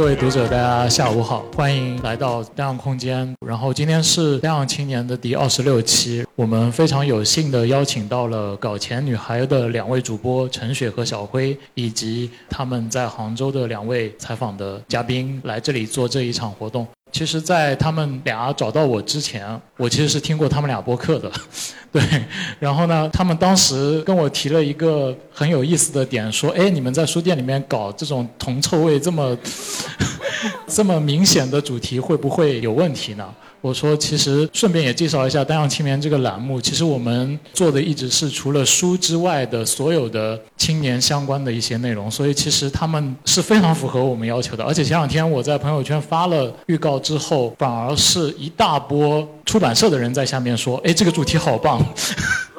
各位读者，大家下午好，欢迎来到亮空间。然后今天是亮青年的第二十六期，我们非常有幸的邀请到了搞钱女孩的两位主播陈雪和小辉，以及他们在杭州的两位采访的嘉宾来这里做这一场活动。其实，在他们俩找到我之前，我其实是听过他们俩播客的，对。然后呢，他们当时跟我提了一个很有意思的点，说：“哎，你们在书店里面搞这种铜臭味这么 这么明显的主题，会不会有问题呢？”我说，其实顺便也介绍一下《丹阳青年》这个栏目。其实我们做的一直是除了书之外的所有的青年相关的一些内容，所以其实他们是非常符合我们要求的。而且前两天我在朋友圈发了预告之后，反而是一大波出版社的人在下面说：“哎，这个主题好棒。”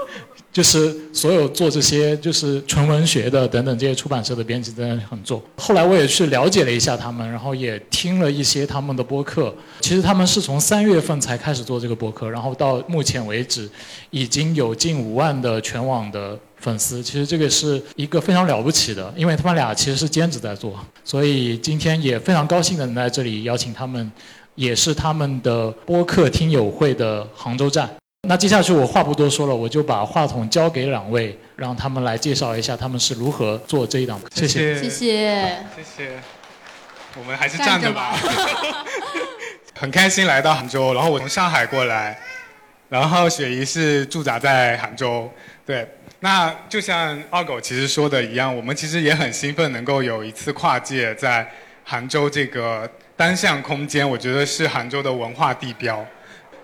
就是所有做这些就是纯文学的等等这些出版社的编辑真的很做。后来我也去了解了一下他们，然后也听了一些他们的播客。其实他们是从三月份才开始做这个播客，然后到目前为止已经有近五万的全网的粉丝。其实这个是一个非常了不起的，因为他们俩其实是兼职在做。所以今天也非常高兴的能在这里邀请他们，也是他们的播客听友会的杭州站。那接下去我话不多说了，我就把话筒交给两位，让他们来介绍一下他们是如何做这一档。谢谢谢谢谢谢。我们还是站着吧。很开心来到杭州，然后我从上海过来，然后雪姨是驻扎在杭州。对，那就像二狗其实说的一样，我们其实也很兴奋能够有一次跨界在杭州这个单向空间，我觉得是杭州的文化地标。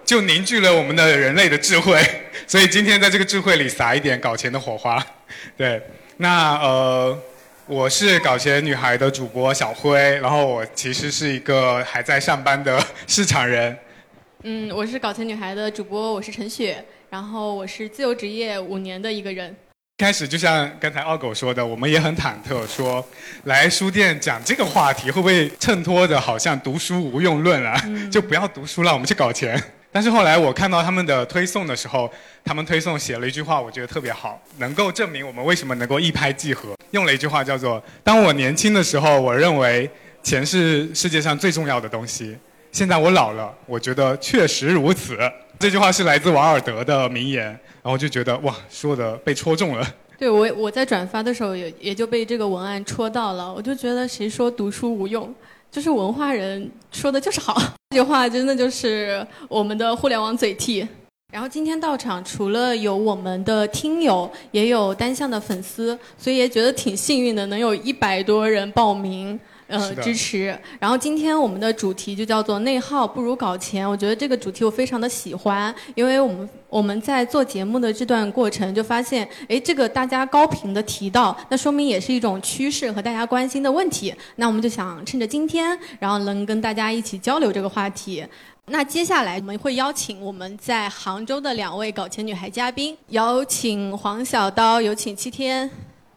就凝聚了我们的人类的智慧，所以今天在这个智慧里撒一点搞钱的火花。对，那呃，我是搞钱女孩的主播小辉，然后我其实是一个还在上班的市场人。嗯，我是搞钱女孩的主播，我是陈雪，然后我是自由职业五年的一个人。开始就像刚才二狗说的，我们也很忐忑，说来书店讲这个话题会不会衬托着好像读书无用论啊？就不要读书了，我们去搞钱。但是后来我看到他们的推送的时候，他们推送写了一句话，我觉得特别好，能够证明我们为什么能够一拍即合。用了一句话叫做：“当我年轻的时候，我认为钱是世界上最重要的东西。现在我老了，我觉得确实如此。”这句话是来自王尔德的名言，然后就觉得哇，说的被戳中了。对我我在转发的时候也也就被这个文案戳到了，我就觉得谁说读书无用？就是文化人说的就是好，这句话真的就是我们的互联网嘴替。然后今天到场，除了有我们的听友，也有单向的粉丝，所以也觉得挺幸运的，能有一百多人报名。呃，支持。然后今天我们的主题就叫做“内耗不如搞钱”。我觉得这个主题我非常的喜欢，因为我们我们在做节目的这段过程就发现，哎，这个大家高频的提到，那说明也是一种趋势和大家关心的问题。那我们就想趁着今天，然后能跟大家一起交流这个话题。那接下来我们会邀请我们在杭州的两位搞钱女孩嘉宾，有请黄小刀，有请七天。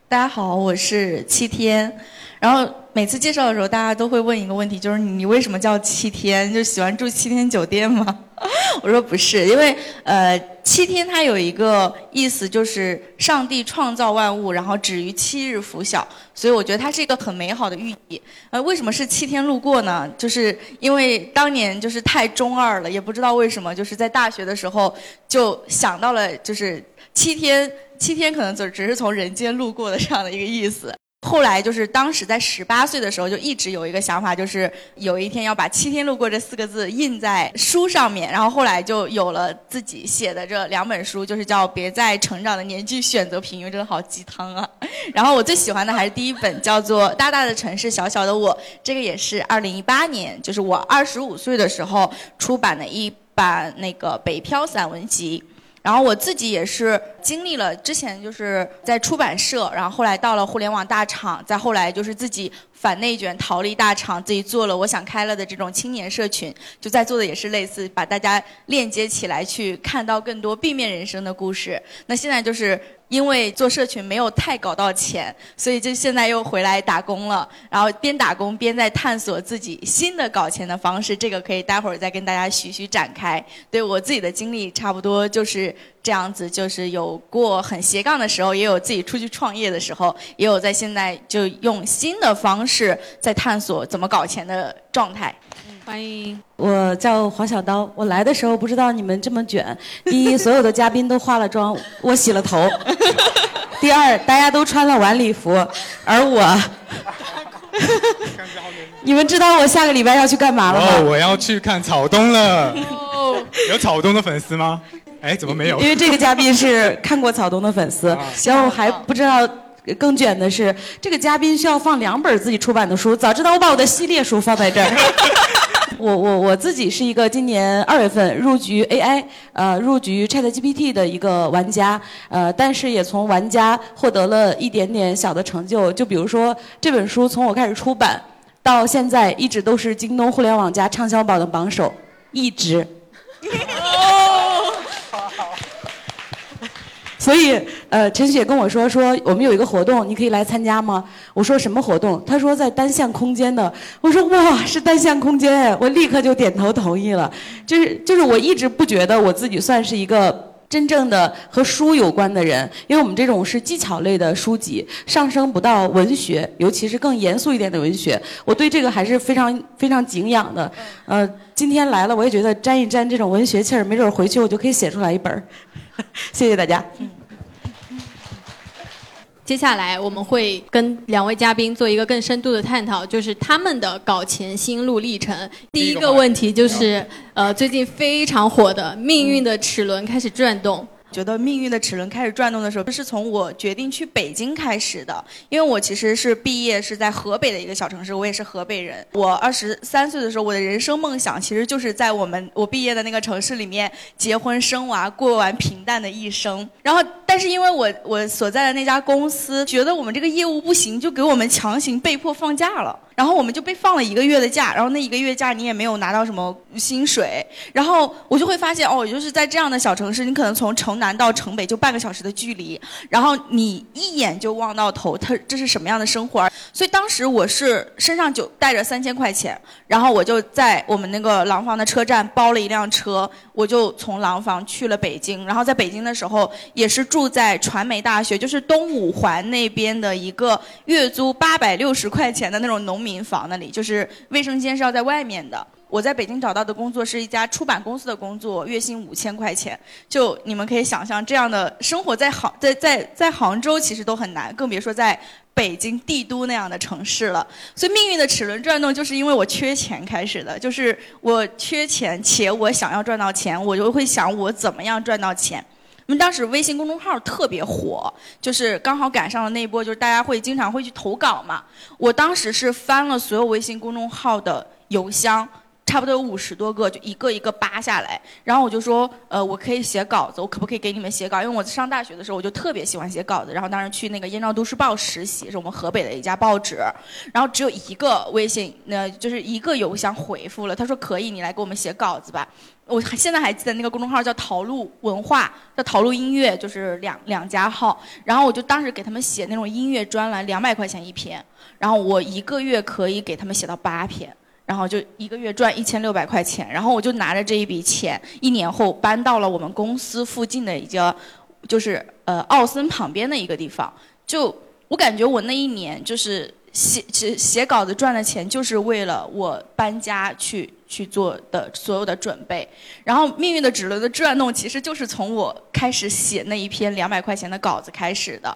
大家好，我是七天。然 后每次介绍的时候，大家都会问一个问题，就是你为什么叫七天？就喜欢住七天酒店吗？我说不是，因为呃七天它有一个意思，就是上帝创造万物，然后止于七日拂晓，所以我觉得它是一个很美好的寓意。呃，为什么是七天路过呢？就是因为当年就是太中二了，也不知道为什么，就是在大学的时候就想到了，就是七天七天可能只只是从人间路过的这样的一个意思。后来就是当时在十八岁的时候，就一直有一个想法，就是有一天要把“七天路过”这四个字印在书上面。然后后来就有了自己写的这两本书，就是叫《别在成长的年纪选择平庸》，真的好鸡汤啊。然后我最喜欢的还是第一本，叫做《大大的城市，小小的我》，这个也是二零一八年，就是我二十五岁的时候出版的一版那个北漂散文集。然后我自己也是经历了之前就是在出版社，然后后来到了互联网大厂，再后来就是自己反内卷逃离大厂，自己做了我想开了的这种青年社群，就在做的也是类似把大家链接起来，去看到更多避免人生的故事。那现在就是。因为做社群没有太搞到钱，所以就现在又回来打工了。然后边打工边在探索自己新的搞钱的方式，这个可以待会儿再跟大家徐徐展开。对我自己的经历，差不多就是这样子，就是有过很斜杠的时候，也有自己出去创业的时候，也有在现在就用新的方式在探索怎么搞钱的状态。欢迎，我叫黄小刀。我来的时候不知道你们这么卷。第 一，所有的嘉宾都化了妆，我洗了头。第二，大家都穿了晚礼服，而我，你们知道我下个礼拜要去干嘛了吗？哦，我要去看草东了。哦，有草东的粉丝吗？哎，怎么没有？因为这个嘉宾是看过草东的粉丝，然后还不知道。更卷的是，这个嘉宾需要放两本自己出版的书。早知道我把我的系列书放在这儿。我我我自己是一个今年二月份入局 AI，呃，入局 ChatGPT 的一个玩家，呃，但是也从玩家获得了一点点小的成就。就比如说这本书从我开始出版到现在，一直都是京东互联网加畅销榜的榜首，一直。所以，呃，陈雪跟我说说我们有一个活动，你可以来参加吗？我说什么活动？他说在单向空间的。我说哇，是单向空间，我立刻就点头同意了。就是就是我一直不觉得我自己算是一个真正的和书有关的人，因为我们这种是技巧类的书籍，上升不到文学，尤其是更严肃一点的文学，我对这个还是非常非常敬仰的。呃，今天来了，我也觉得沾一沾这种文学气儿，没准回去我就可以写出来一本。谢谢大家。接下来我们会跟两位嘉宾做一个更深度的探讨，就是他们的搞钱心路历程。第一个问题就是，呃，最近非常火的《命运的齿轮》开始转动。觉得命运的齿轮开始转动的时候，是从我决定去北京开始的。因为我其实是毕业是在河北的一个小城市，我也是河北人。我二十三岁的时候，我的人生梦想其实就是在我们我毕业的那个城市里面结婚生娃，过完平淡的一生。然后，但是因为我我所在的那家公司觉得我们这个业务不行，就给我们强行被迫放假了。然后我们就被放了一个月的假，然后那一个月假你也没有拿到什么薪水，然后我就会发现哦，就是在这样的小城市，你可能从城南到城北就半个小时的距离，然后你一眼就望到头，它这是什么样的生活？所以当时我是身上就带着三千块钱，然后我就在我们那个廊坊的车站包了一辆车，我就从廊坊去了北京，然后在北京的时候也是住在传媒大学，就是东五环那边的一个月租八百六十块钱的那种农民。房那里就是卫生间是要在外面的。我在北京找到的工作是一家出版公司的工作，月薪五千块钱。就你们可以想象，这样的生活在杭在在在杭州其实都很难，更别说在北京帝都那样的城市了。所以命运的齿轮转动，就是因为我缺钱开始的。就是我缺钱，且我想要赚到钱，我就会想我怎么样赚到钱。我们当时微信公众号特别火，就是刚好赶上了那一波，就是大家会经常会去投稿嘛。我当时是翻了所有微信公众号的邮箱。差不多有五十多个，就一个一个扒下来，然后我就说，呃，我可以写稿子，我可不可以给你们写稿？因为我上大学的时候，我就特别喜欢写稿子。然后当时去那个燕赵都市报实习，是我们河北的一家报纸。然后只有一个微信，那就是一个邮箱回复了，他说可以，你来给我们写稿子吧。我现在还记得那个公众号叫陶路文化，叫陶路音乐，就是两两家号。然后我就当时给他们写那种音乐专栏，两百块钱一篇。然后我一个月可以给他们写到八篇。然后就一个月赚一千六百块钱，然后我就拿着这一笔钱，一年后搬到了我们公司附近的一个，就是呃奥森旁边的一个地方。就我感觉我那一年就是写写写稿子赚的钱，就是为了我搬家去去做的所有的准备。然后命运的齿轮的转动，其实就是从我开始写那一篇两百块钱的稿子开始的。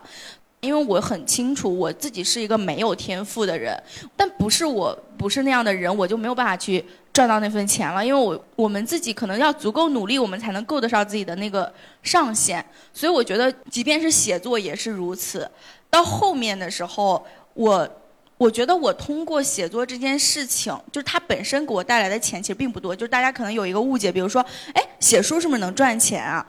因为我很清楚我自己是一个没有天赋的人，但不是我不是那样的人，我就没有办法去赚到那份钱了。因为我我们自己可能要足够努力，我们才能够得上自己的那个上限。所以我觉得，即便是写作也是如此。到后面的时候，我我觉得我通过写作这件事情，就是它本身给我带来的钱其实并不多。就是大家可能有一个误解，比如说，哎，写书是不是能赚钱啊？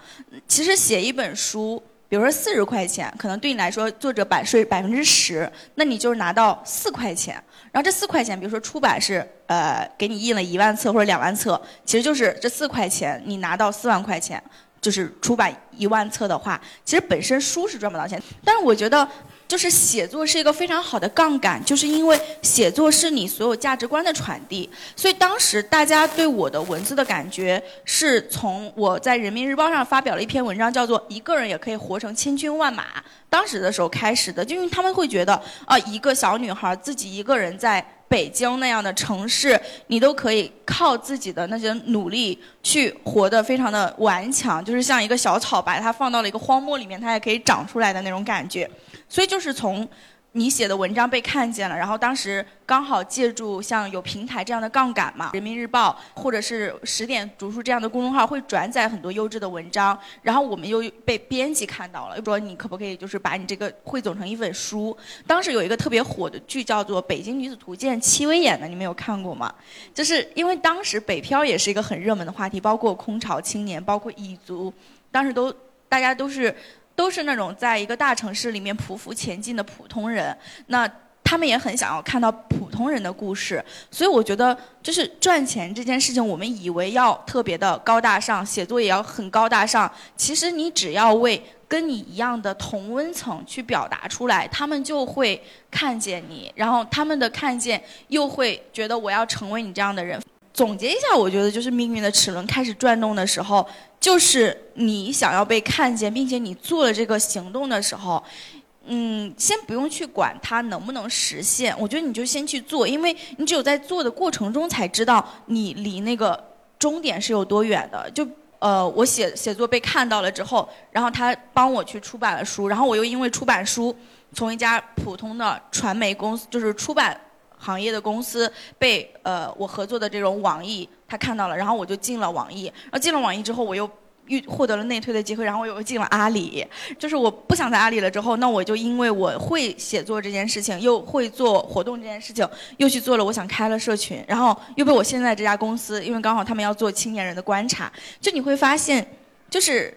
其实写一本书。比如说四十块钱，可能对你来说作者版税百分之十，那你就是拿到四块钱。然后这四块钱，比如说出版是呃给你印了一万册或者两万册，其实就是这四块钱你拿到四万块钱，就是出版一万册的话，其实本身书是赚不到钱。但是我觉得就是写作是一个非常好的杠杆，就是因为写作是你所有价值观的传递。所以当时大家对我的文字的感觉，是从我在人民日报上发表了一篇文章，叫做《一个人也可以活成千军万马》。当时的时候开始的，就因为他们会觉得，啊，一个小女孩自己一个人在北京那样的城市，你都可以靠自己的那些努力去活得非常的顽强，就是像一个小草，把它放到了一个荒漠里面，它也可以长出来的那种感觉。所以就是从。你写的文章被看见了，然后当时刚好借助像有平台这样的杠杆嘛，人民日报或者是十点读书这样的公众号会转载很多优质的文章，然后我们又被编辑看到了，说你可不可以就是把你这个汇总成一本书？当时有一个特别火的剧叫做《北京女子图鉴》，戚薇演的，你们有看过吗？就是因为当时北漂也是一个很热门的话题，包括空巢青年，包括蚁族，当时都大家都是。都是那种在一个大城市里面匍匐前进的普通人，那他们也很想要看到普通人的故事，所以我觉得就是赚钱这件事情，我们以为要特别的高大上，写作也要很高大上。其实你只要为跟你一样的同温层去表达出来，他们就会看见你，然后他们的看见又会觉得我要成为你这样的人。总结一下，我觉得就是命运的齿轮开始转动的时候，就是你想要被看见，并且你做了这个行动的时候，嗯，先不用去管它能不能实现，我觉得你就先去做，因为你只有在做的过程中才知道你离那个终点是有多远的。就呃，我写写作被看到了之后，然后他帮我去出版了书，然后我又因为出版书，从一家普通的传媒公司，就是出版。行业的公司被呃我合作的这种网易他看到了，然后我就进了网易，然后进了网易之后我又遇获得了内推的机会，然后我又进了阿里，就是我不想在阿里了之后，那我就因为我会写作这件事情，又会做活动这件事情，又去做了我想开了社群，然后又被我现在这家公司，因为刚好他们要做青年人的观察，就你会发现，就是。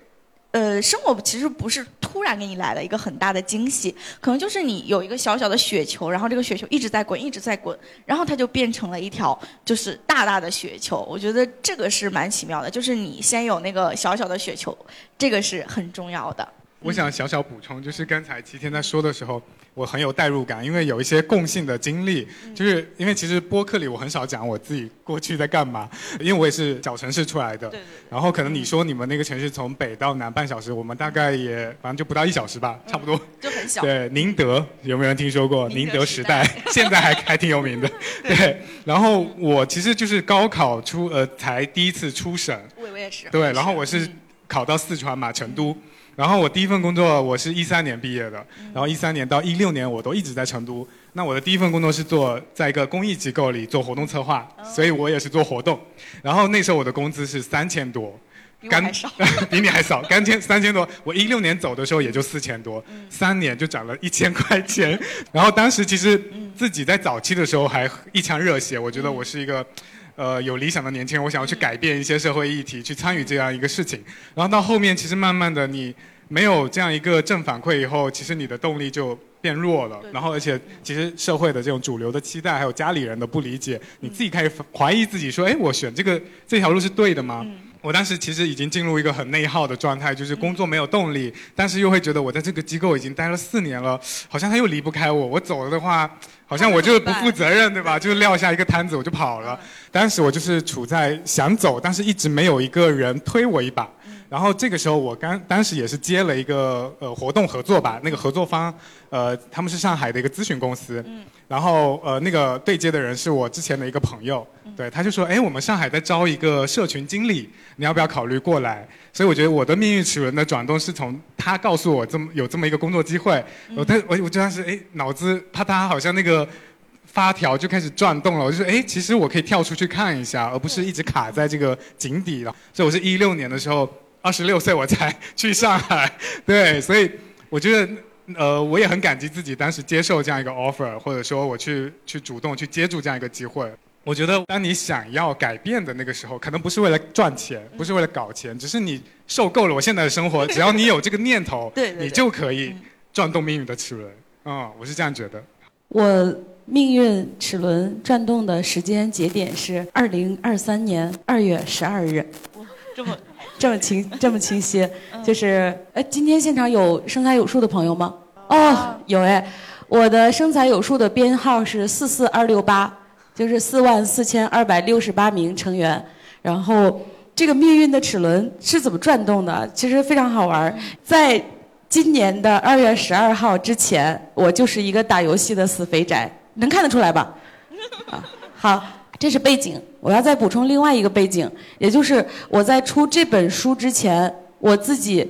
呃，生活其实不是突然给你来了一个很大的惊喜，可能就是你有一个小小的雪球，然后这个雪球一直在滚，一直在滚，然后它就变成了一条就是大大的雪球。我觉得这个是蛮奇妙的，就是你先有那个小小的雪球，这个是很重要的。我想小小补充，就是刚才齐天在说的时候。我很有代入感，因为有一些共性的经历，就是因为其实播客里我很少讲我自己过去在干嘛，因为我也是小城市出来的。对。然后可能你说你们那个城市从北到南半小时，我们大概也反正就不到一小时吧，差不多。就很小。对，宁德有没有人听说过？宁德时代现在还还挺有名的。对。然后我其实就是高考出呃才第一次出省。我我也是。对，然后我是考到四川嘛，成都。然后我第一份工作，我是一三年毕业的，然后一三年到一六年我都一直在成都。那我的第一份工作是做在一个公益机构里做活动策划，所以我也是做活动。然后那时候我的工资是三千多，比还少，比你还少，干千三千多。我一六年走的时候也就四千多，三年就涨了一千块钱。然后当时其实自己在早期的时候还一腔热血，我觉得我是一个。呃，有理想的年轻人，我想要去改变一些社会议题，去参与这样一个事情。然后到后面，其实慢慢的，你没有这样一个正反馈以后，其实你的动力就变弱了。然后，而且其实社会的这种主流的期待，还有家里人的不理解，你自己开始怀疑自己，说，哎，我选这个这条路是对的吗？我当时其实已经进入一个很内耗的状态，就是工作没有动力，但是又会觉得我在这个机构已经待了四年了，好像他又离不开我，我走了的话。好像我就是不负责任，对吧？就是撂下一个摊子我就跑了。当时我就是处在想走，但是一直没有一个人推我一把。然后这个时候我刚当时也是接了一个呃活动合作吧，那个合作方呃他们是上海的一个咨询公司。然后呃那个对接的人是我之前的一个朋友，对他就说哎我们上海在招一个社群经理，你要不要考虑过来？所以我觉得我的命运齿轮的转动是从他告诉我这么有这么一个工作机会，我但我我就当时哎脑子啪嗒好像那个发条就开始转动了，我就说哎其实我可以跳出去看一下，而不是一直卡在这个井底了。所以我是一六年的时候二十六岁我才去上海，对，所以我觉得呃我也很感激自己当时接受这样一个 offer，或者说我去去主动去接住这样一个机会。我觉得，当你想要改变的那个时候，可能不是为了赚钱，不是为了搞钱，只是你受够了我现在的生活。只要你有这个念头，对你就可以转动命运的齿轮。嗯，我是这样觉得。我命运齿轮转动的时间节点是二零二三年二月十二日。哇，这么这么清 这么清晰，就是哎，今天现场有生财有数的朋友吗？哦，有哎，我的生财有数的编号是四四二六八，就是四万四千二百六十八名成员。然后这个命运的齿轮是怎么转动的？其实非常好玩。在今年的二月十二号之前，我就是一个打游戏的死肥宅，能看得出来吧？啊，好，这是背景。我要再补充另外一个背景，也就是我在出这本书之前，我自己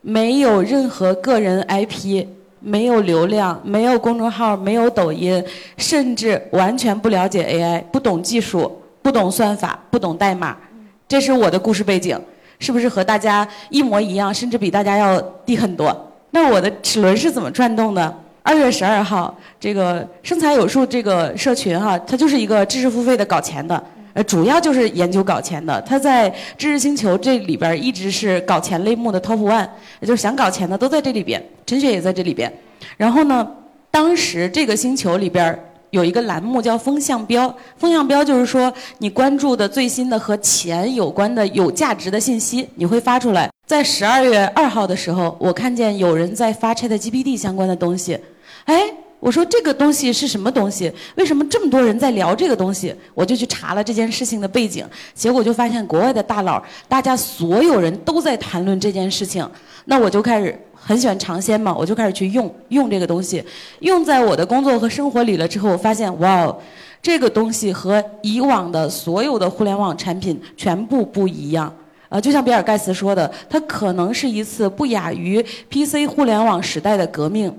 没有任何个人 IP，没有流量，没有公众号，没有抖音，甚至完全不了解 AI，不懂技术，不懂算法，不懂代码。这是我的故事背景，是不是和大家一模一样，甚至比大家要低很多？那我的齿轮是怎么转动的？二月十二号，这个生财有数这个社群哈，它就是一个知识付费的搞钱的。呃，主要就是研究搞钱的。它在知识星球这里边一直是搞钱类目的 top one，也就是想搞钱的都在这里边。陈雪也在这里边。然后呢，当时这个星球里边有一个栏目叫风向标，风向标就是说你关注的最新的和钱有关的有价值的信息，你会发出来。在十二月二号的时候，我看见有人在发 ChatGPT 相关的东西，哎。我说这个东西是什么东西？为什么这么多人在聊这个东西？我就去查了这件事情的背景，结果就发现国外的大佬，大家所有人都在谈论这件事情。那我就开始很喜欢尝鲜嘛，我就开始去用用这个东西，用在我的工作和生活里了之后，我发现哇哦，这个东西和以往的所有的互联网产品全部不一样。呃，就像比尔盖茨说的，它可能是一次不亚于 PC 互联网时代的革命。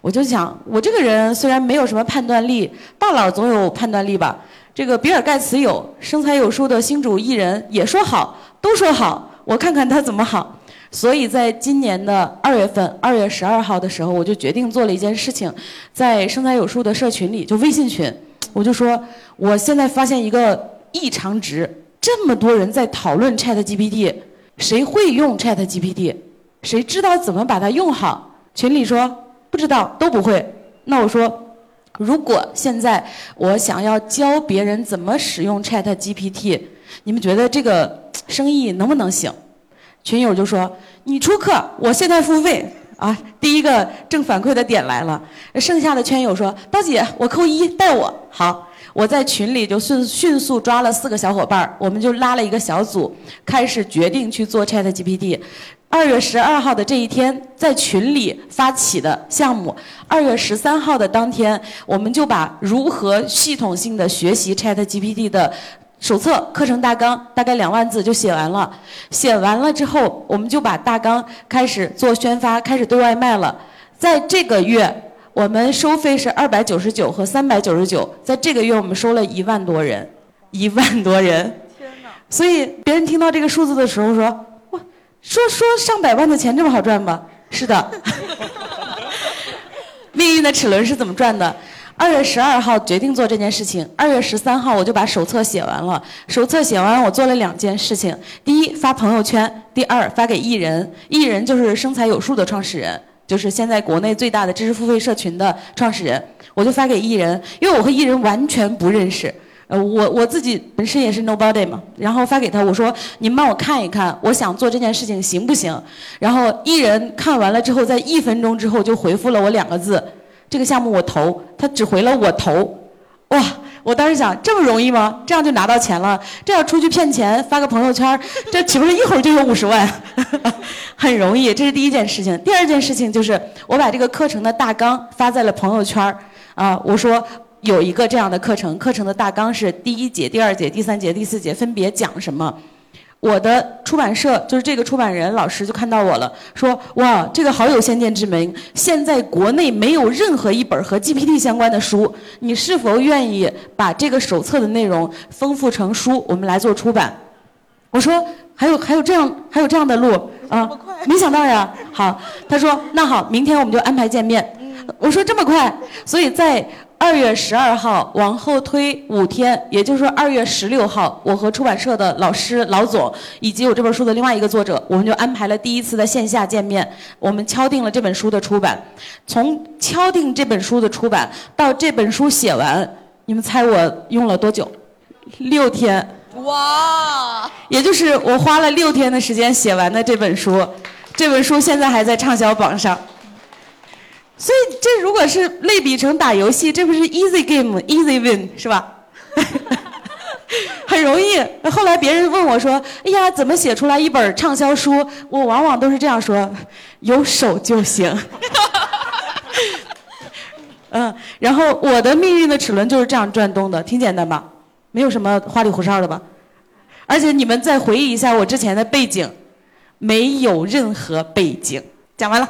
我就想，我这个人虽然没有什么判断力，大佬总有判断力吧？这个比尔盖茨有，生财有术的新主艺人也说好，都说好，我看看他怎么好。所以在今年的二月份，二月十二号的时候，我就决定做了一件事情，在生财有术的社群里，就微信群，我就说，我现在发现一个异常值，这么多人在讨论 Chat GPT，谁会用 Chat GPT？谁知道怎么把它用好？群里说。不知道都不会，那我说，如果现在我想要教别人怎么使用 Chat GPT，你们觉得这个生意能不能行？群友就说你出课，我现在付费啊。第一个正反馈的点来了，剩下的圈友说刀姐我扣一带我好，我在群里就迅迅速抓了四个小伙伴，我们就拉了一个小组，开始决定去做 Chat GPT。二月十二号的这一天，在群里发起的项目。二月十三号的当天，我们就把如何系统性的学习 Chat GPT 的手册课程大纲，大概两万字就写完了。写完了之后，我们就把大纲开始做宣发，开始对外卖了。在这个月，我们收费是二百九十九和三百九十九。在这个月，我们收了一万多人，一万多人。所以别人听到这个数字的时候说。说说上百万的钱这么好赚吗？是的。命运的齿轮是怎么转的？二月十二号决定做这件事情，二月十三号我就把手册写完了。手册写完，我做了两件事情：第一，发朋友圈；第二，发给艺人。艺人就是生财有术的创始人，就是现在国内最大的知识付费社群的创始人。我就发给艺人，因为我和艺人完全不认识。呃，我我自己本身也是 nobody 嘛，然后发给他，我说您帮我看一看，我想做这件事情行不行？然后艺人看完了之后，在一分钟之后就回复了我两个字：这个项目我投。他只回了我投。哇！我当时想，这么容易吗？这样就拿到钱了？这要出去骗钱，发个朋友圈，这岂不是一会儿就有五十万？很容易，这是第一件事情。第二件事情就是我把这个课程的大纲发在了朋友圈啊，我说。有一个这样的课程，课程的大纲是第一节、第二节、第三节、第四节分别讲什么。我的出版社就是这个出版人老师就看到我了，说哇，这个好有先见之明。现在国内没有任何一本和 GPT 相关的书，你是否愿意把这个手册的内容丰富成书，我们来做出版？我说还有还有这样还有这样的路啊，没想到呀。好，他说那好，明天我们就安排见面。我说这么快，所以在。二月十二号往后推五天，也就是说二月十六号，我和出版社的老师老总以及我这本书的另外一个作者，我们就安排了第一次的线下见面。我们敲定了这本书的出版。从敲定这本书的出版到这本书写完，你们猜我用了多久？六天。哇！也就是我花了六天的时间写完的这本书，这本书现在还在畅销榜上。所以这如果是类比成打游戏，这不是 easy game easy win 是吧？很容易。后来别人问我说：“哎呀，怎么写出来一本畅销书？”我往往都是这样说：“有手就行。” 嗯，然后我的命运的齿轮就是这样转动的，挺简单吧？没有什么花里胡哨的吧？而且你们再回忆一下我之前的背景，没有任何背景。讲完了。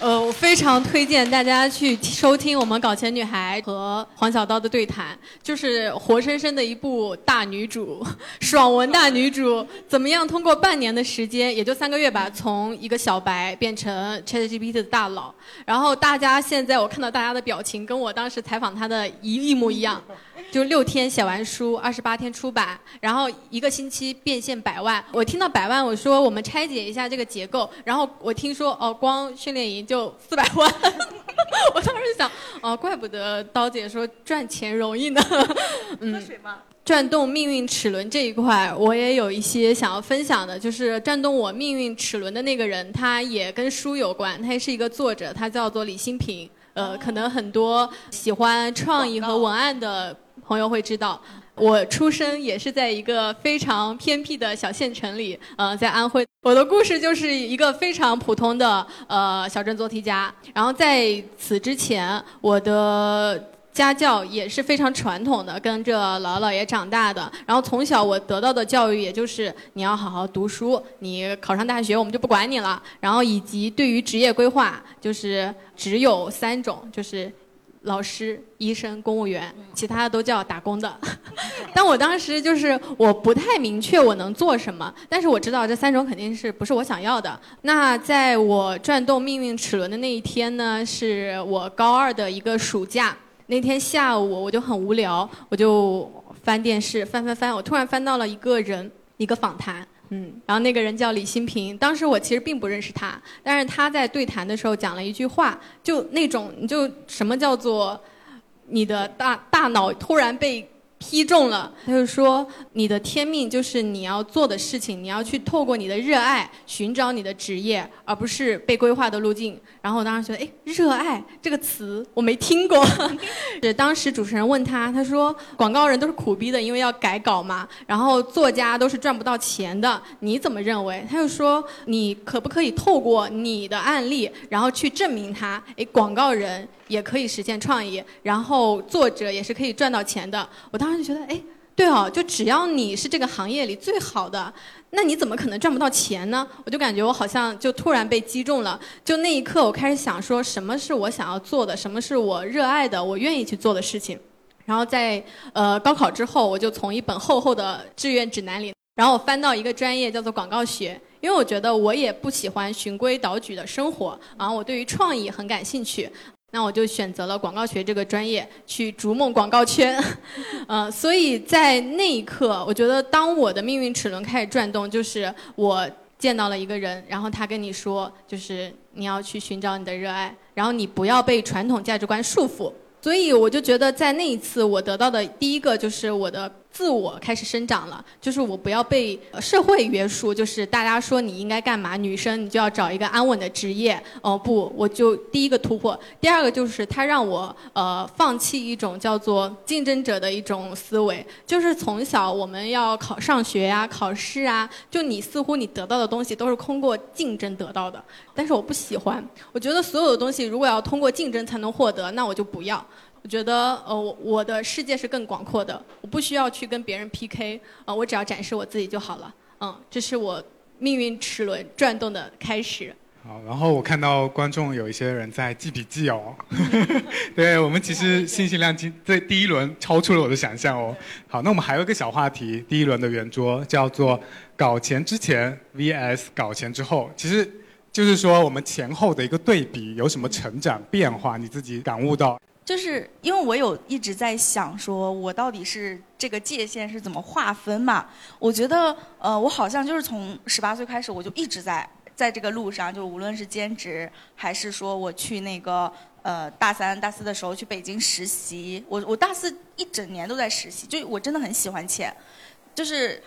呃，我非常推荐大家去收听我们《搞钱女孩》和黄小刀的对谈，就是活生生的一部大女主，爽文大女主，怎么样通过半年的时间，也就三个月吧，从一个小白变成 ChatGPT 的大佬。然后大家现在我看到大家的表情，跟我当时采访他的一一模一样。就六天写完书，二十八天出版，然后一个星期变现百万。我听到百万，我说我们拆解一下这个结构。然后我听说哦，光训练营就四百万。我当时想，哦，怪不得刀姐说赚钱容易呢。嗯，转动命运齿轮这一块，我也有一些想要分享的，就是转动我命运齿轮的那个人，他也跟书有关，他也是一个作者，他叫做李新平。呃，可能很多喜欢创意和文案的。朋友会知道，我出生也是在一个非常偏僻的小县城里，呃，在安徽。我的故事就是一个非常普通的呃小镇做题家。然后在此之前，我的家教也是非常传统的，跟着姥姥姥爷长大的。然后从小我得到的教育，也就是你要好好读书，你考上大学我们就不管你了。然后以及对于职业规划，就是只有三种，就是。老师、医生、公务员，其他的都叫打工的。但我当时就是我不太明确我能做什么，但是我知道这三种肯定是不是我想要的。那在我转动命运齿轮的那一天呢，是我高二的一个暑假。那天下午我就很无聊，我就翻电视，翻翻翻，我突然翻到了一个人一个访谈。嗯，然后那个人叫李新平，当时我其实并不认识他，但是他在对谈的时候讲了一句话，就那种你就什么叫做你的大大脑突然被。劈中了，他就说你的天命就是你要做的事情，你要去透过你的热爱寻找你的职业，而不是被规划的路径。然后我当时觉得，哎，热爱这个词我没听过。是当时主持人问他，他说广告人都是苦逼的，因为要改稿嘛。然后作家都是赚不到钱的，你怎么认为？他就说你可不可以透过你的案例，然后去证明他？哎，广告人。也可以实现创意，然后作者也是可以赚到钱的。我当时就觉得，哎，对哦，就只要你是这个行业里最好的，那你怎么可能赚不到钱呢？我就感觉我好像就突然被击中了。就那一刻，我开始想说，什么是我想要做的，什么是我热爱的，我愿意去做的事情。然后在呃高考之后，我就从一本厚厚的志愿指南里，然后我翻到一个专业叫做广告学，因为我觉得我也不喜欢循规蹈矩的生活，然后我对于创意很感兴趣。那我就选择了广告学这个专业去逐梦广告圈，呃，所以在那一刻，我觉得当我的命运齿轮开始转动，就是我见到了一个人，然后他跟你说，就是你要去寻找你的热爱，然后你不要被传统价值观束缚。所以我就觉得，在那一次我得到的第一个就是我的。自我开始生长了，就是我不要被社会约束，就是大家说你应该干嘛，女生你就要找一个安稳的职业。哦不，我就第一个突破。第二个就是他让我呃放弃一种叫做竞争者的一种思维，就是从小我们要考上学呀、考试啊，就你似乎你得到的东西都是通过竞争得到的，但是我不喜欢，我觉得所有的东西如果要通过竞争才能获得，那我就不要。我觉得，呃，我我的世界是更广阔的，我不需要去跟别人 PK，啊，我只要展示我自己就好了，嗯，这是我命运齿轮转动的开始。好，然后我看到观众有一些人在记笔记哦，对我们其实信息量今这第一轮超出了我的想象哦。好，那我们还有一个小话题，第一轮的圆桌叫做搞钱之前 VS 搞钱之后，其实就是说我们前后的一个对比，有什么成长变化，你自己感悟到？就是因为我有一直在想，说我到底是这个界限是怎么划分嘛？我觉得，呃，我好像就是从十八岁开始，我就一直在在这个路上，就无论是兼职，还是说我去那个呃大三、大四的时候去北京实习，我我大四一整年都在实习，就我真的很喜欢钱，就是，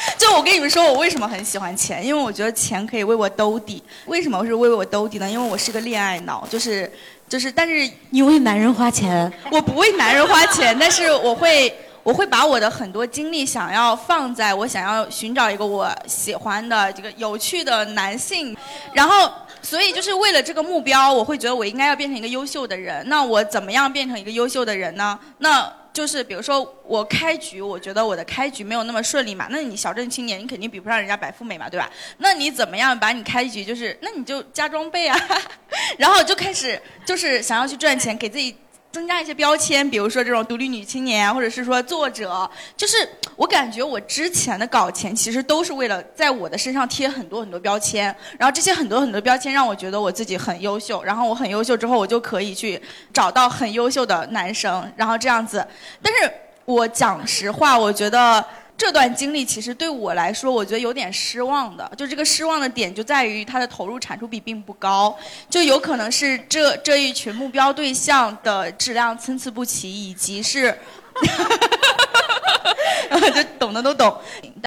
就我跟你们说，我为什么很喜欢钱，因为我觉得钱可以为我兜底。为什么是为我兜底呢？因为我是个恋爱脑，就是就是，但是你为男人花钱，我不为男人花钱，但是我会我会把我的很多精力想要放在我想要寻找一个我喜欢的这个有趣的男性，然后。所以就是为了这个目标，我会觉得我应该要变成一个优秀的人。那我怎么样变成一个优秀的人呢？那就是比如说我开局，我觉得我的开局没有那么顺利嘛。那你小镇青年，你肯定比不上人家白富美嘛，对吧？那你怎么样把你开局就是，那你就加装备啊，然后就开始就是想要去赚钱，给自己。增加一些标签，比如说这种独立女青年，或者是说作者，就是我感觉我之前的搞钱其实都是为了在我的身上贴很多很多标签，然后这些很多很多标签让我觉得我自己很优秀，然后我很优秀之后，我就可以去找到很优秀的男生，然后这样子。但是我讲实话，我觉得。这段经历其实对我来说，我觉得有点失望的。就这个失望的点就在于它的投入产出比并不高，就有可能是这这一群目标对象的质量参差不齐，以及是。就懂的都懂，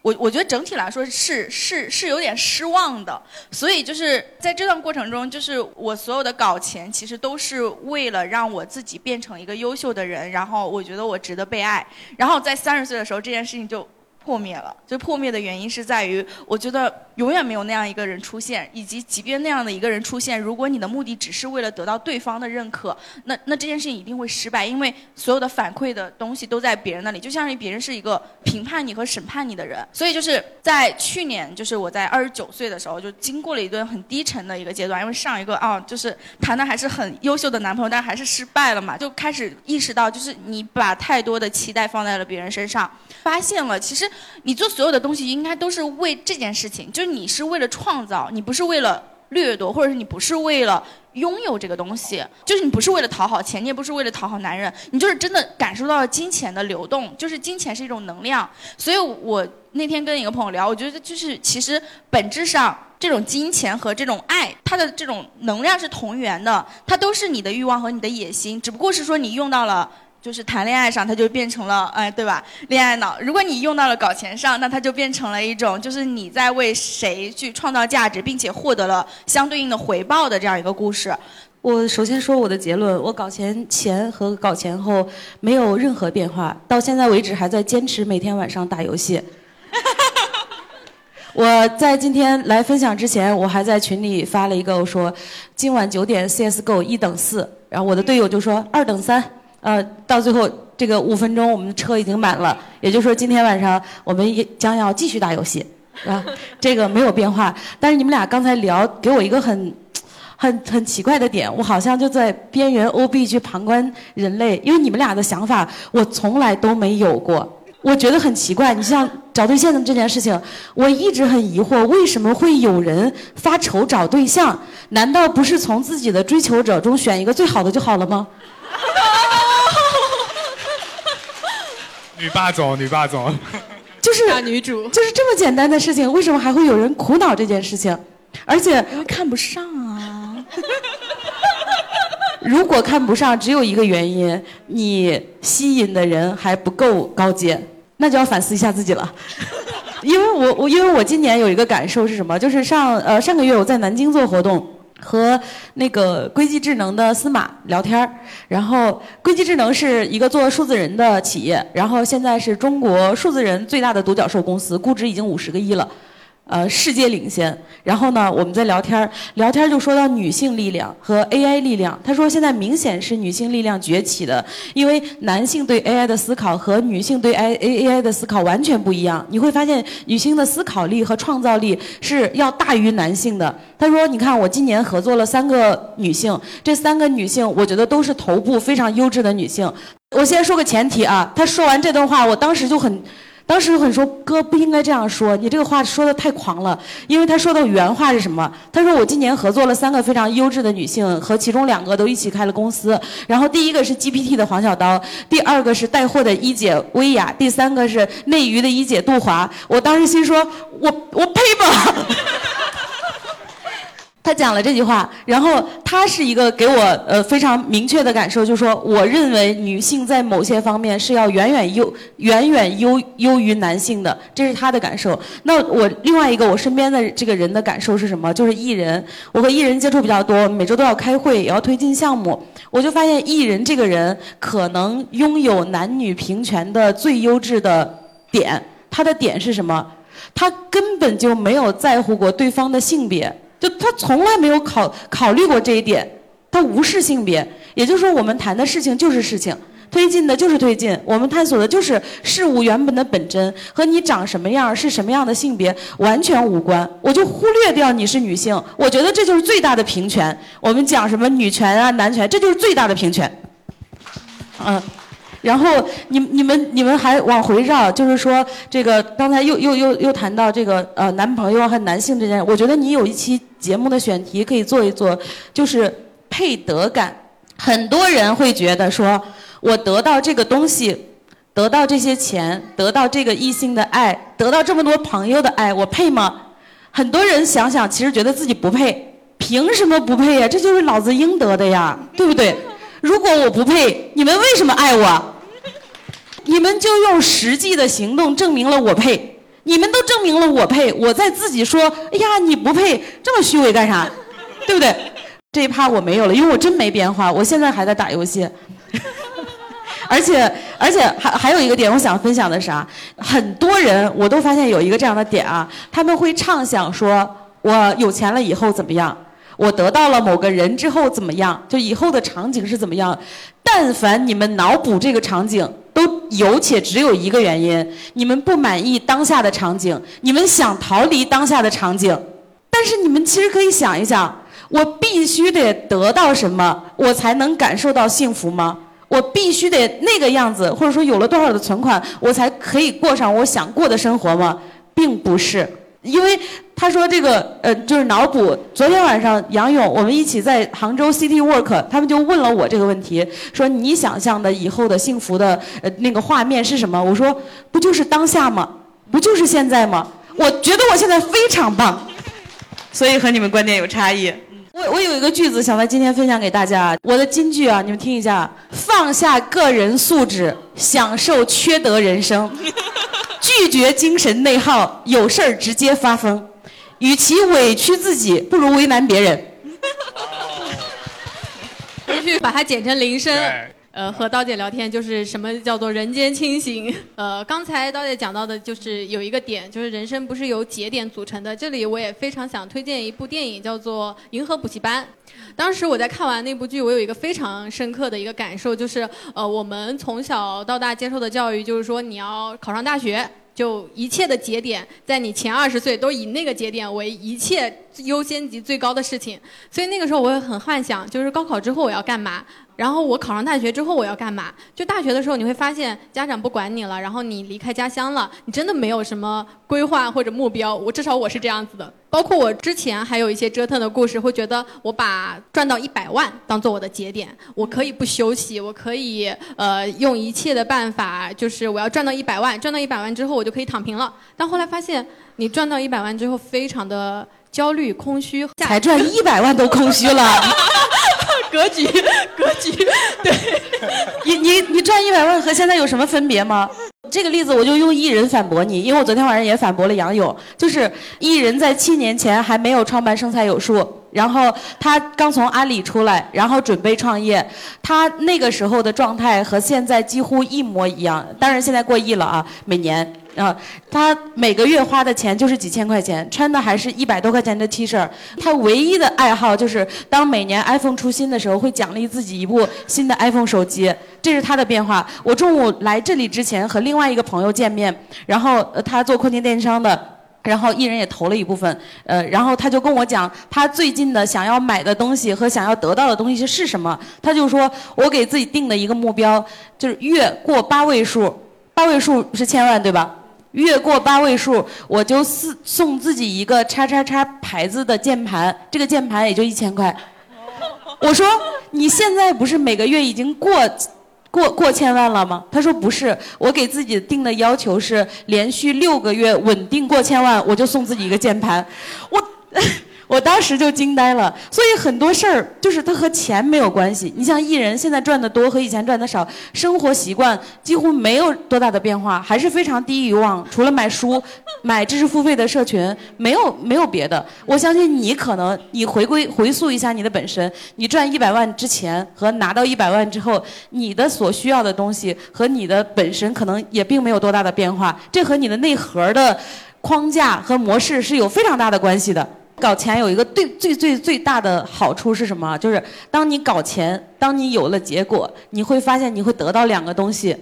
我我觉得整体来说是是是有点失望的，所以就是在这段过程中，就是我所有的搞钱其实都是为了让我自己变成一个优秀的人，然后我觉得我值得被爱，然后在三十岁的时候这件事情就。破灭了，就破灭的原因是在于，我觉得永远没有那样一个人出现，以及即便那样的一个人出现，如果你的目的只是为了得到对方的认可，那那这件事情一定会失败，因为所有的反馈的东西都在别人那里，就相当于别人是一个评判你和审判你的人。所以就是在去年，就是我在二十九岁的时候，就经过了一段很低沉的一个阶段，因为上一个啊，就是谈的还是很优秀的男朋友，但还是失败了嘛，就开始意识到，就是你把太多的期待放在了别人身上，发现了其实。你做所有的东西，应该都是为这件事情，就是你是为了创造，你不是为了掠夺，或者是你不是为了拥有这个东西，就是你不是为了讨好钱，你也不是为了讨好男人，你就是真的感受到了金钱的流动，就是金钱是一种能量。所以我那天跟一个朋友聊，我觉得就是其实本质上这种金钱和这种爱，它的这种能量是同源的，它都是你的欲望和你的野心，只不过是说你用到了。就是谈恋爱上，它就变成了哎，对吧？恋爱脑。如果你用到了搞钱上，那它就变成了一种，就是你在为谁去创造价值，并且获得了相对应的回报的这样一个故事。我首先说我的结论：我搞钱前和搞钱后没有任何变化，到现在为止还在坚持每天晚上打游戏。我在今天来分享之前，我还在群里发了一个，我说今晚九点 CSGO 一等四，然后我的队友就说二等三。呃，到最后这个五分钟，我们的车已经满了，也就是说今天晚上我们也将要继续打游戏，啊，这个没有变化。但是你们俩刚才聊，给我一个很、很、很奇怪的点，我好像就在边缘 OB 去旁观人类，因为你们俩的想法我从来都没有过，我觉得很奇怪。你像找对象的这件事情，我一直很疑惑，为什么会有人发愁找对象？难道不是从自己的追求者中选一个最好的就好了吗？女霸总，女霸总，就是大女主，就是这么简单的事情，为什么还会有人苦恼这件事情？而且因为看不上啊。如果看不上，只有一个原因，你吸引的人还不够高阶，那就要反思一下自己了。因为我我因为我今年有一个感受是什么？就是上呃上个月我在南京做活动。和那个硅基智能的司马聊天儿，然后硅基智能是一个做数字人的企业，然后现在是中国数字人最大的独角兽公司，估值已经五十个亿了。呃，世界领先。然后呢，我们在聊天儿，聊天儿就说到女性力量和 AI 力量。他说现在明显是女性力量崛起的，因为男性对 AI 的思考和女性对 AI AI 的思考完全不一样。你会发现，女性的思考力和创造力是要大于男性的。他说，你看我今年合作了三个女性，这三个女性我觉得都是头部非常优质的女性。我先说个前提啊，他说完这段话，我当时就很。当时很说哥不应该这样说，你这个话说的太狂了。因为他说的原话是什么？他说我今年合作了三个非常优质的女性，和其中两个都一起开了公司。然后第一个是 GPT 的黄小刀，第二个是带货的一姐薇娅，第三个是内娱的一姐杜华。我当时心说，我我呸吧。他讲了这句话，然后他是一个给我呃非常明确的感受，就是说，我认为女性在某些方面是要远远优远远优优于男性的，这是他的感受。那我另外一个我身边的这个人的感受是什么？就是艺人，我和艺人接触比较多，每周都要开会，也要推进项目，我就发现艺人这个人可能拥有男女平权的最优质的点，他的点是什么？他根本就没有在乎过对方的性别。就他从来没有考考虑过这一点，他无视性别，也就是说，我们谈的事情就是事情，推进的就是推进，我们探索的就是事物原本的本真，和你长什么样是什么样的性别完全无关。我就忽略掉你是女性，我觉得这就是最大的平权。我们讲什么女权啊、男权，这就是最大的平权。嗯。然后你你们你们还往回绕，就是说这个刚才又又又又谈到这个呃男朋友和男性这件，我觉得你有一期节目的选题可以做一做，就是配得感。很多人会觉得说，我得到这个东西，得到这些钱，得到这个异性的爱，得到这么多朋友的爱，我配吗？很多人想想，其实觉得自己不配，凭什么不配呀？这就是老子应得的呀，对不对？如果我不配，你们为什么爱我？你们就用实际的行动证明了我配，你们都证明了我配，我在自己说，哎呀你不配，这么虚伪干啥？对不对？这一趴我没有了，因为我真没变化，我现在还在打游戏。而且而且还还有一个点，我想分享的啥？很多人我都发现有一个这样的点啊，他们会畅想说，我有钱了以后怎么样？我得到了某个人之后怎么样？就以后的场景是怎么样？但凡你们脑补这个场景。都有且只有一个原因：你们不满意当下的场景，你们想逃离当下的场景。但是你们其实可以想一想：我必须得得到什么，我才能感受到幸福吗？我必须得那个样子，或者说有了多少的存款，我才可以过上我想过的生活吗？并不是。因为他说这个呃，就是脑补。昨天晚上杨勇，我们一起在杭州 City Work，他们就问了我这个问题，说你想象的以后的幸福的呃那个画面是什么？我说不就是当下吗？不就是现在吗？我觉得我现在非常棒，所以和你们观点有差异。我我有一个句子想在今天分享给大家，我的金句啊，你们听一下：放下个人素质，享受缺德人生。拒绝精神内耗，有事儿直接发疯。与其委屈自己，不如为难别人。必须把它剪成铃声。呃，和刀姐聊天就是什么叫做人间清醒。呃，刚才刀姐讲到的就是有一个点，就是人生不是由节点组成的。这里我也非常想推荐一部电影，叫做《银河补习班》。当时我在看完那部剧，我有一个非常深刻的一个感受，就是呃，我们从小到大接受的教育就是说你要考上大学。就一切的节点，在你前二十岁都以那个节点为一切优先级最高的事情，所以那个时候我也很幻想，就是高考之后我要干嘛。然后我考上大学之后我要干嘛？就大学的时候你会发现家长不管你了，然后你离开家乡了，你真的没有什么规划或者目标。我至少我是这样子的。包括我之前还有一些折腾的故事，会觉得我把赚到一百万当做我的节点，我可以不休息，我可以呃用一切的办法，就是我要赚到一百万，赚到一百万之后我就可以躺平了。但后来发现，你赚到一百万之后非常的焦虑、空虚，才赚一百万都空虚了。格局，格局，对，你你你赚一百万和现在有什么分别吗？这个例子我就用艺人反驳你，因为我昨天晚上也反驳了杨勇，就是艺人在七年前还没有创办生财有术，然后他刚从阿里出来，然后准备创业，他那个时候的状态和现在几乎一模一样，当然现在过亿了啊，每年。啊，他每个月花的钱就是几千块钱，穿的还是一百多块钱的 T 恤。他唯一的爱好就是当每年 iPhone 出新的时候，会奖励自己一部新的 iPhone 手机。这是他的变化。我中午来这里之前和另外一个朋友见面，然后他做跨境电商的，然后艺人也投了一部分。呃，然后他就跟我讲他最近的想要买的东西和想要得到的东西是什么。他就说我给自己定的一个目标就是月过八位数，八位数是千万，对吧？越过八位数，我就送送自己一个叉叉叉牌子的键盘，这个键盘也就一千块。我说你现在不是每个月已经过过过千万了吗？他说不是，我给自己定的要求是连续六个月稳定过千万，我就送自己一个键盘。我我当时就惊呆了。所以很多事儿就是它和钱没有关系。你像艺人现在赚的多和以前赚的少，生活习惯几乎没有多大的变化，还是非常低欲望。除了买书、买知识付费的社群，没有没有别的。我相信你可能你回归回溯一下你的本身，你赚一百万之前和拿到一百万之后，你的所需要的东西和你的本身可能也并没有多大的变化。这和你的内核的框架和模式是有非常大的关系的。搞钱有一个最最最最大的好处是什么？就是当你搞钱，当你有了结果，你会发现你会得到两个东西，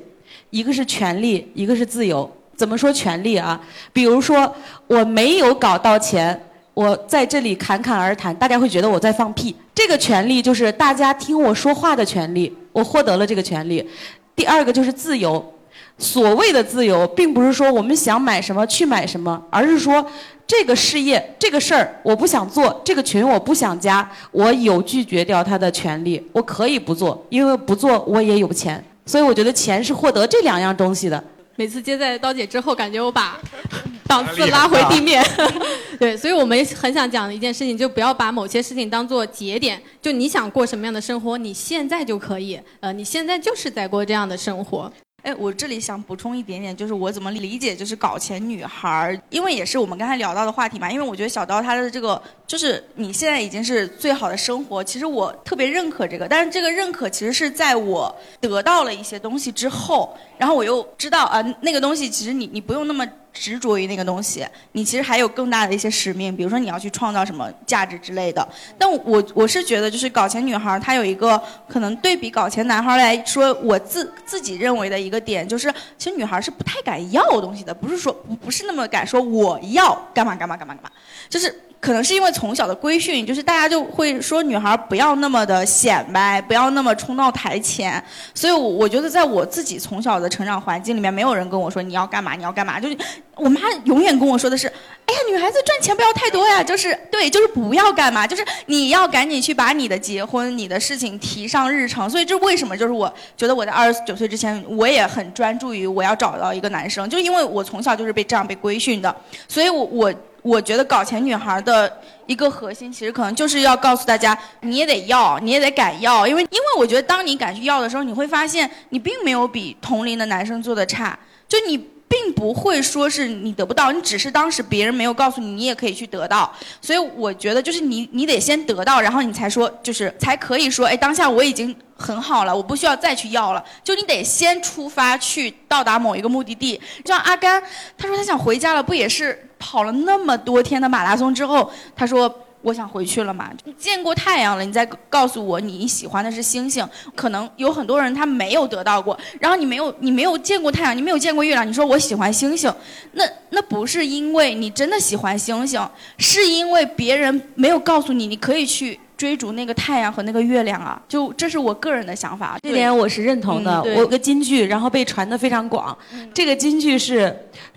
一个是权利，一个是自由。怎么说权利啊？比如说我没有搞到钱，我在这里侃侃而谈，大家会觉得我在放屁。这个权利就是大家听我说话的权利，我获得了这个权利。第二个就是自由。所谓的自由，并不是说我们想买什么去买什么，而是说这个事业、这个事儿我不想做，这个群我不想加，我有拒绝掉他的权利，我可以不做，因为不做我也有钱。所以我觉得钱是获得这两样东西的。每次接在刀姐之后，感觉我把 档次拉回地面。对，所以我们很想讲的一件事情，就不要把某些事情当做节点。就你想过什么样的生活，你现在就可以。呃，你现在就是在过这样的生活。哎，我这里想补充一点点，就是我怎么理解就是搞钱女孩儿，因为也是我们刚才聊到的话题嘛。因为我觉得小刀她的这个，就是你现在已经是最好的生活，其实我特别认可这个。但是这个认可其实是在我得到了一些东西之后，然后我又知道啊，那个东西其实你你不用那么。执着于那个东西，你其实还有更大的一些使命，比如说你要去创造什么价值之类的。但我我是觉得，就是搞钱女孩她有一个可能对比搞钱男孩来说，我自自己认为的一个点就是，其实女孩是不太敢要东西的，不是说不不是那么敢说我要干嘛干嘛干嘛干嘛，就是。可能是因为从小的规训，就是大家就会说女孩不要那么的显摆，不要那么冲到台前。所以，我我觉得在我自己从小的成长环境里面，没有人跟我说你要干嘛，你要干嘛。就是我妈永远跟我说的是：“哎呀，女孩子赚钱不要太多呀，就是对，就是不要干嘛，就是你要赶紧去把你的结婚、你的事情提上日程。”所以，这为什么就是我觉得我在二十九岁之前，我也很专注于我要找到一个男生，就因为我从小就是被这样被规训的，所以我我。我觉得搞钱女孩的一个核心，其实可能就是要告诉大家，你也得要，你也得敢要，因为因为我觉得当你敢去要的时候，你会发现你并没有比同龄的男生做的差，就你。并不会说是你得不到，你只是当时别人没有告诉你，你也可以去得到。所以我觉得就是你，你得先得到，然后你才说，就是才可以说，哎，当下我已经很好了，我不需要再去要了。就你得先出发去到达某一个目的地。就像阿甘，他说他想回家了，不也是跑了那么多天的马拉松之后，他说。我想回去了嘛？你见过太阳了，你再告诉我你喜欢的是星星。可能有很多人他没有得到过，然后你没有你没有见过太阳，你没有见过月亮，你说我喜欢星星，那那不是因为你真的喜欢星星，是因为别人没有告诉你你可以去。追逐那个太阳和那个月亮啊，就这是我个人的想法，这点我是认同的。我有个金句，然后被传的非常广。这个金句是：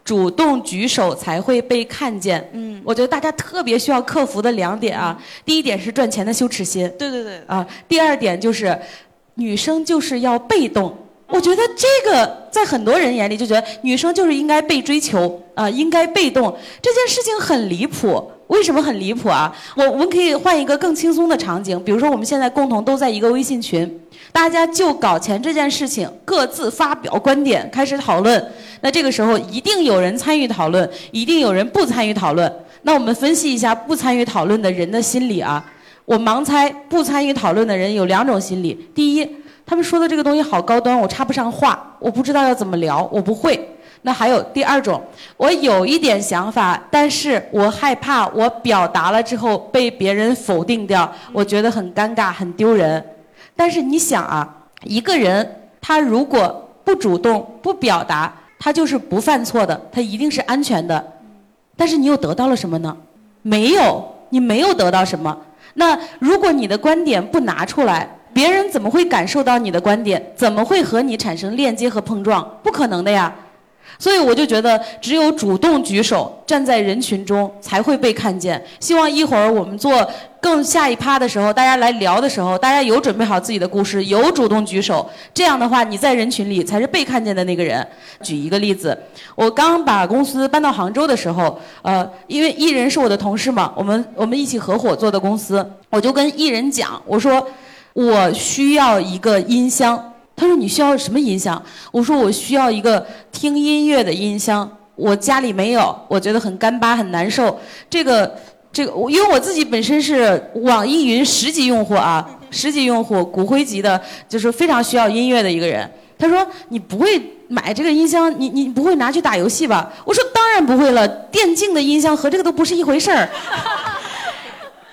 主动举手才会被看见。嗯，我觉得大家特别需要克服的两点啊。第一点是赚钱的羞耻心。对对对。啊，第二点就是女生就是要被动。我觉得这个在很多人眼里就觉得女生就是应该被追求啊，应该被动。这件事情很离谱。为什么很离谱啊？我我们可以换一个更轻松的场景，比如说我们现在共同都在一个微信群，大家就搞钱这件事情各自发表观点，开始讨论。那这个时候一定有人参与讨论，一定有人不参与讨论。那我们分析一下不参与讨论的人的心理啊。我盲猜不参与讨论的人有两种心理：第一，他们说的这个东西好高端，我插不上话，我不知道要怎么聊，我不会。那还有第二种，我有一点想法，但是我害怕我表达了之后被别人否定掉，我觉得很尴尬、很丢人。但是你想啊，一个人他如果不主动、不表达，他就是不犯错的，他一定是安全的。但是你又得到了什么呢？没有，你没有得到什么。那如果你的观点不拿出来，别人怎么会感受到你的观点？怎么会和你产生链接和碰撞？不可能的呀。所以我就觉得，只有主动举手，站在人群中，才会被看见。希望一会儿我们做更下一趴的时候，大家来聊的时候，大家有准备好自己的故事，有主动举手。这样的话，你在人群里才是被看见的那个人。举一个例子，我刚把公司搬到杭州的时候，呃，因为艺人是我的同事嘛，我们我们一起合伙做的公司，我就跟艺人讲，我说我需要一个音箱。他说：“你需要什么音箱？”我说：“我需要一个听音乐的音箱，我家里没有，我觉得很干巴，很难受。这个，这个，因为我自己本身是网易云十级用户啊，十级用户，骨灰级的，就是非常需要音乐的一个人。”他说：“你不会买这个音箱，你你不会拿去打游戏吧？”我说：“当然不会了，电竞的音箱和这个都不是一回事儿。”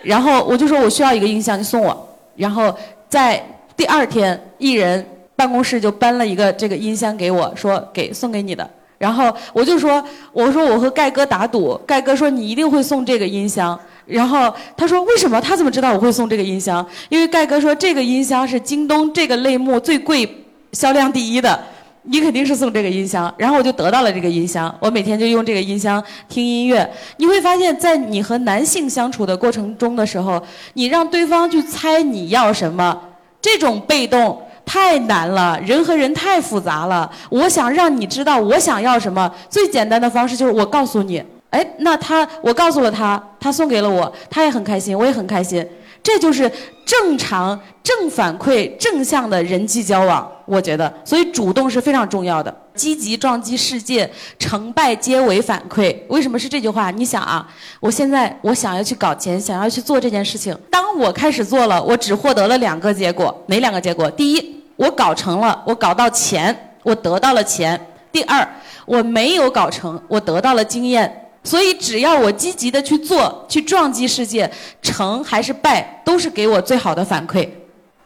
然后我就说：“我需要一个音箱，你送我。”然后在第二天，艺人。办公室就搬了一个这个音箱给我，说给送给你的。然后我就说，我说我和盖哥打赌，盖哥说你一定会送这个音箱。然后他说为什么？他怎么知道我会送这个音箱？因为盖哥说这个音箱是京东这个类目最贵、销量第一的，你肯定是送这个音箱。然后我就得到了这个音箱，我每天就用这个音箱听音乐。你会发现在你和男性相处的过程中的时候，你让对方去猜你要什么，这种被动。太难了，人和人太复杂了。我想让你知道我想要什么，最简单的方式就是我告诉你。哎，那他，我告诉了他，他送给了我，他也很开心，我也很开心。这就是正常正反馈正向的人际交往，我觉得。所以主动是非常重要的，积极撞击世界，成败皆为反馈。为什么是这句话？你想啊，我现在我想要去搞钱，想要去做这件事情。当我开始做了，我只获得了两个结果，哪两个结果？第一。我搞成了，我搞到钱，我得到了钱。第二，我没有搞成，我得到了经验。所以，只要我积极的去做，去撞击世界，成还是败，都是给我最好的反馈。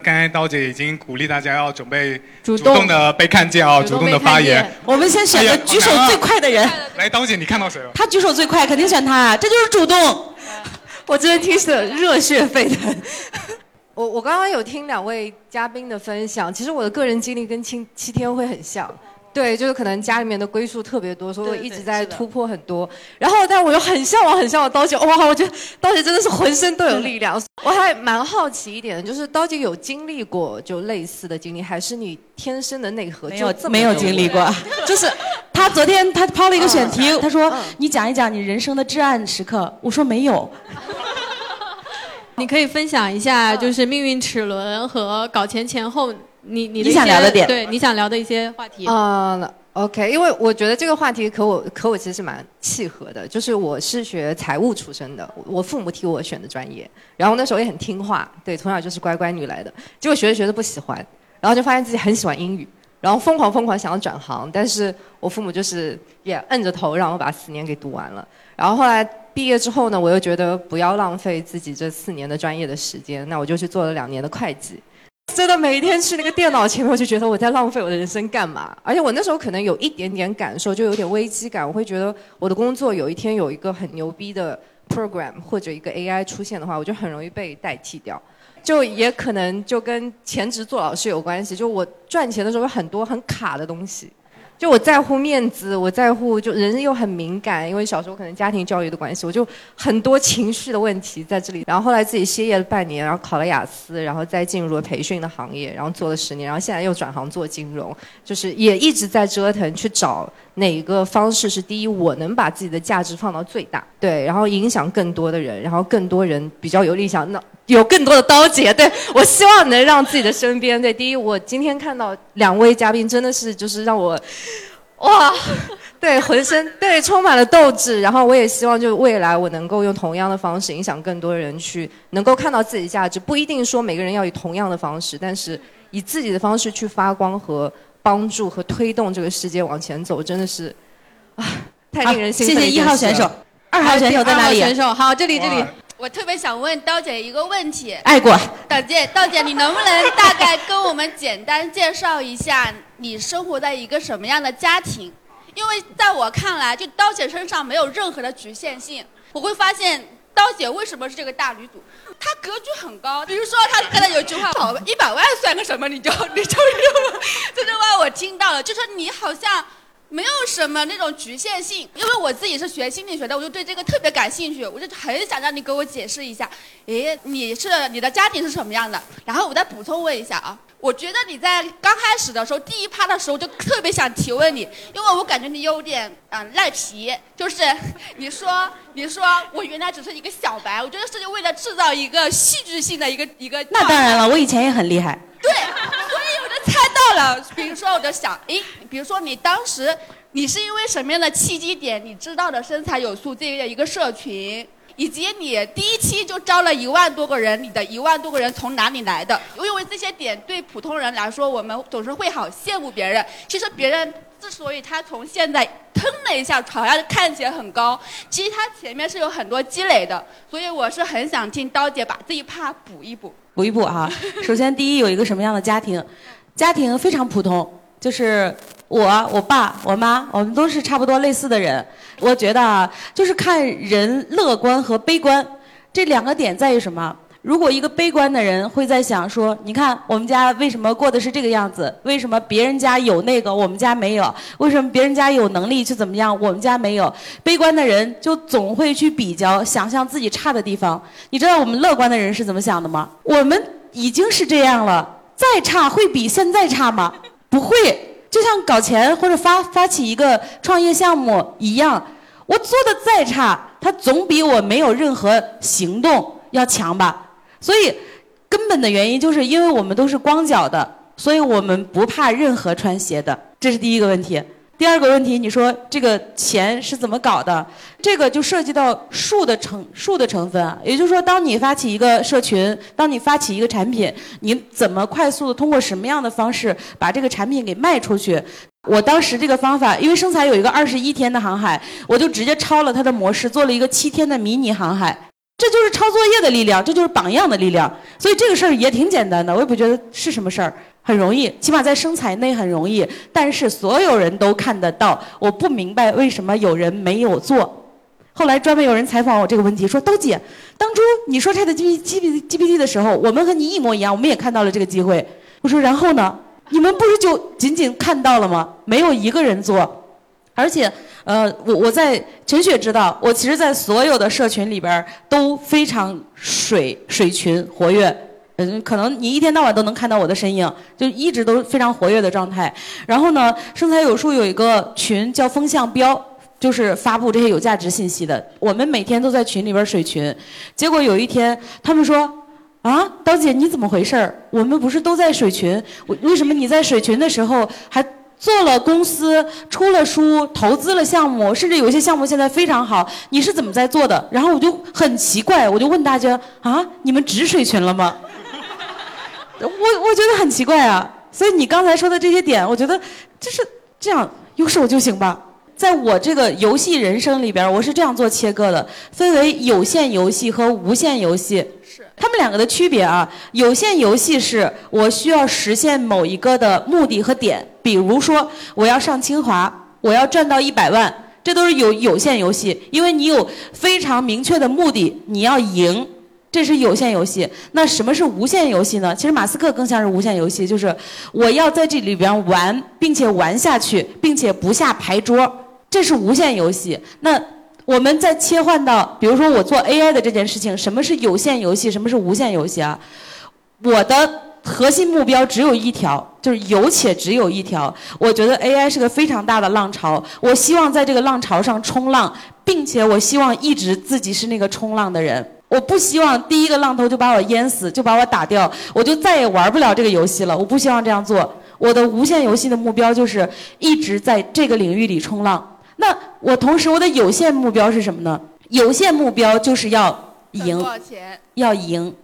刚才刀姐已经鼓励大家要准备主动的被看见啊，主动的发言。我们先选择举手最快的人。来，刀姐，你看到谁了？他举手最快，肯定选他，这就是主动。我真的听得热血沸腾。我我刚刚有听两位嘉宾的分享，其实我的个人经历跟七七天会很像，对，就是可能家里面的归宿特别多，所以我一直在突破很多。然后，但我又很向往，很向往刀姐，哇，我觉得刀姐真的是 浑身都有力量。我还蛮好奇一点的，就是刀姐有经历过就类似的经历，还是你天生的内核没有没有经历过？就是他昨天他抛了一个选题，他说你讲一讲你人生的至暗时刻，我说没有。你可以分享一下，就是命运齿轮和搞钱前后，你你你想聊的点，对你想聊的一些话题。啊，OK，因为我觉得这个话题和我和我其实是蛮契合的，就是我是学财务出身的，我父母替我选的专业，然后那时候也很听话，对，从小就是乖乖女来的，结果学着学着不喜欢，然后就发现自己很喜欢英语，然后疯狂疯狂想要转行，但是我父母就是也摁着头让我把四年给读完了，然后后来。毕业之后呢，我又觉得不要浪费自己这四年的专业的时间，那我就去做了两年的会计。真的每一天去那个电脑前面，我就觉得我在浪费我的人生干嘛？而且我那时候可能有一点点感受，就有点危机感。我会觉得我的工作有一天有一个很牛逼的 program 或者一个 AI 出现的话，我就很容易被代替掉。就也可能就跟全职做老师有关系。就我赚钱的时候有很多很卡的东西。就我在乎面子，我在乎就人又很敏感，因为小时候可能家庭教育的关系，我就很多情绪的问题在这里。然后后来自己歇业了半年，然后考了雅思，然后再进入了培训的行业，然后做了十年，然后现在又转行做金融，就是也一直在折腾去找哪个方式是第一，我能把自己的价值放到最大，对，然后影响更多的人，然后更多人比较有理想那。有更多的刀姐，对我希望能让自己的身边，对第一，我今天看到两位嘉宾，真的是就是让我，哇，对浑身对充满了斗志，然后我也希望就未来我能够用同样的方式影响更多人去能够看到自己的价值，不一定说每个人要以同样的方式，但是以自己的方式去发光和帮助和推动这个世界往前走，真的是啊，太令人兴奋。谢谢一号选手，二号选手在哪里？选手好，这里这里。我特别想问刀姐一个问题。爱过。刀姐，刀姐，你能不能大概跟我们简单介绍一下你生活在一个什么样的家庭？因为在我看来，就刀姐身上没有任何的局限性。我会发现，刀姐为什么是这个大女主？她格局很高。比如说，她刚才有句话，跑一百万算个什么？你就你就用 这句话我听到了，就说你好像没有什么那种局限性，因为我自己是学心理学的，我就对这个特别感兴趣，我就很想让你给我解释一下。诶，你是你的家庭是什么样的？然后我再补充问一下啊，我觉得你在刚开始的时候，第一趴的时候就特别想提问你，因为我感觉你有点嗯赖皮，就是你说 你说我原来只是一个小白，我觉得是为了制造一个戏剧性的一个一个。那当然了，我以前也很厉害。对，所以到了。比如说，我就想，诶，比如说你当时你是因为什么样的契机点，你知道的身材有素这样一个社群，以及你第一期就招了一万多个人，你的一万多个人从哪里来的？因为这些点对普通人来说，我们总是会好羡慕别人。其实别人之所以他从现在腾了一下，好像看起来很高，其实他前面是有很多积累的。所以我是很想听刀姐把这一趴补一补。补一补哈，首先第一有一个什么样的家庭？家庭非常普通，就是我、我爸、我妈，我们都是差不多类似的人。我觉得啊，就是看人乐观和悲观这两个点在于什么？如果一个悲观的人会在想说，你看我们家为什么过的是这个样子？为什么别人家有那个我们家没有？为什么别人家有能力去怎么样我们家没有？悲观的人就总会去比较，想象自己差的地方。你知道我们乐观的人是怎么想的吗？我们已经是这样了，再差会比现在差吗？不会。就像搞钱或者发发起一个创业项目一样，我做的再差，它总比我没有任何行动要强吧。所以，根本的原因就是因为我们都是光脚的，所以我们不怕任何穿鞋的。这是第一个问题。第二个问题，你说这个钱是怎么搞的？这个就涉及到数的成数的成分啊。也就是说，当你发起一个社群，当你发起一个产品，你怎么快速的通过什么样的方式把这个产品给卖出去？我当时这个方法，因为生财有一个二十一天的航海，我就直接抄了它的模式，做了一个七天的迷你航海。这就是抄作业的力量，这就是榜样的力量。所以这个事儿也挺简单的，我也不觉得是什么事儿，很容易，起码在生财内很容易。但是所有人都看得到，我不明白为什么有人没有做。后来专门有人采访我这个问题，说刀姐，当初你说 Chat G G P G P T 的时候，我们和你一模一样，我们也看到了这个机会。我说然后呢？你们不是就仅仅看到了吗？没有一个人做，而且。呃，我我在陈雪知道，我其实，在所有的社群里边都非常水水群活跃，嗯，可能你一天到晚都能看到我的身影，就一直都非常活跃的状态。然后呢，生财有术有一个群叫风向标，就是发布这些有价值信息的。我们每天都在群里边水群，结果有一天他们说，啊，刀姐你怎么回事儿？我们不是都在水群，为什么你在水群的时候还？做了公司，出了书，投资了项目，甚至有些项目现在非常好。你是怎么在做的？然后我就很奇怪，我就问大家啊，你们止水群了吗？我我觉得很奇怪啊。所以你刚才说的这些点，我觉得就是这样，有手就行吧。在我这个游戏人生里边，我是这样做切割的，分为有限游戏和无限游戏。是。他们两个的区别啊，有限游戏是我需要实现某一个的目的和点，比如说我要上清华，我要赚到一百万，这都是有有限游戏，因为你有非常明确的目的，你要赢，这是有限游戏。那什么是无限游戏呢？其实马斯克更像是无限游戏，就是我要在这里边玩，并且玩下去，并且不下牌桌，这是无限游戏。那我们再切换到，比如说我做 AI 的这件事情，什么是有限游戏，什么是无限游戏啊？我的核心目标只有一条，就是有且只有一条。我觉得 AI 是个非常大的浪潮，我希望在这个浪潮上冲浪，并且我希望一直自己是那个冲浪的人。我不希望第一个浪头就把我淹死，就把我打掉，我就再也玩不了这个游戏了。我不希望这样做。我的无限游戏的目标就是一直在这个领域里冲浪。那我同时我的有限目标是什么呢？有限目标就是要赢，要赢。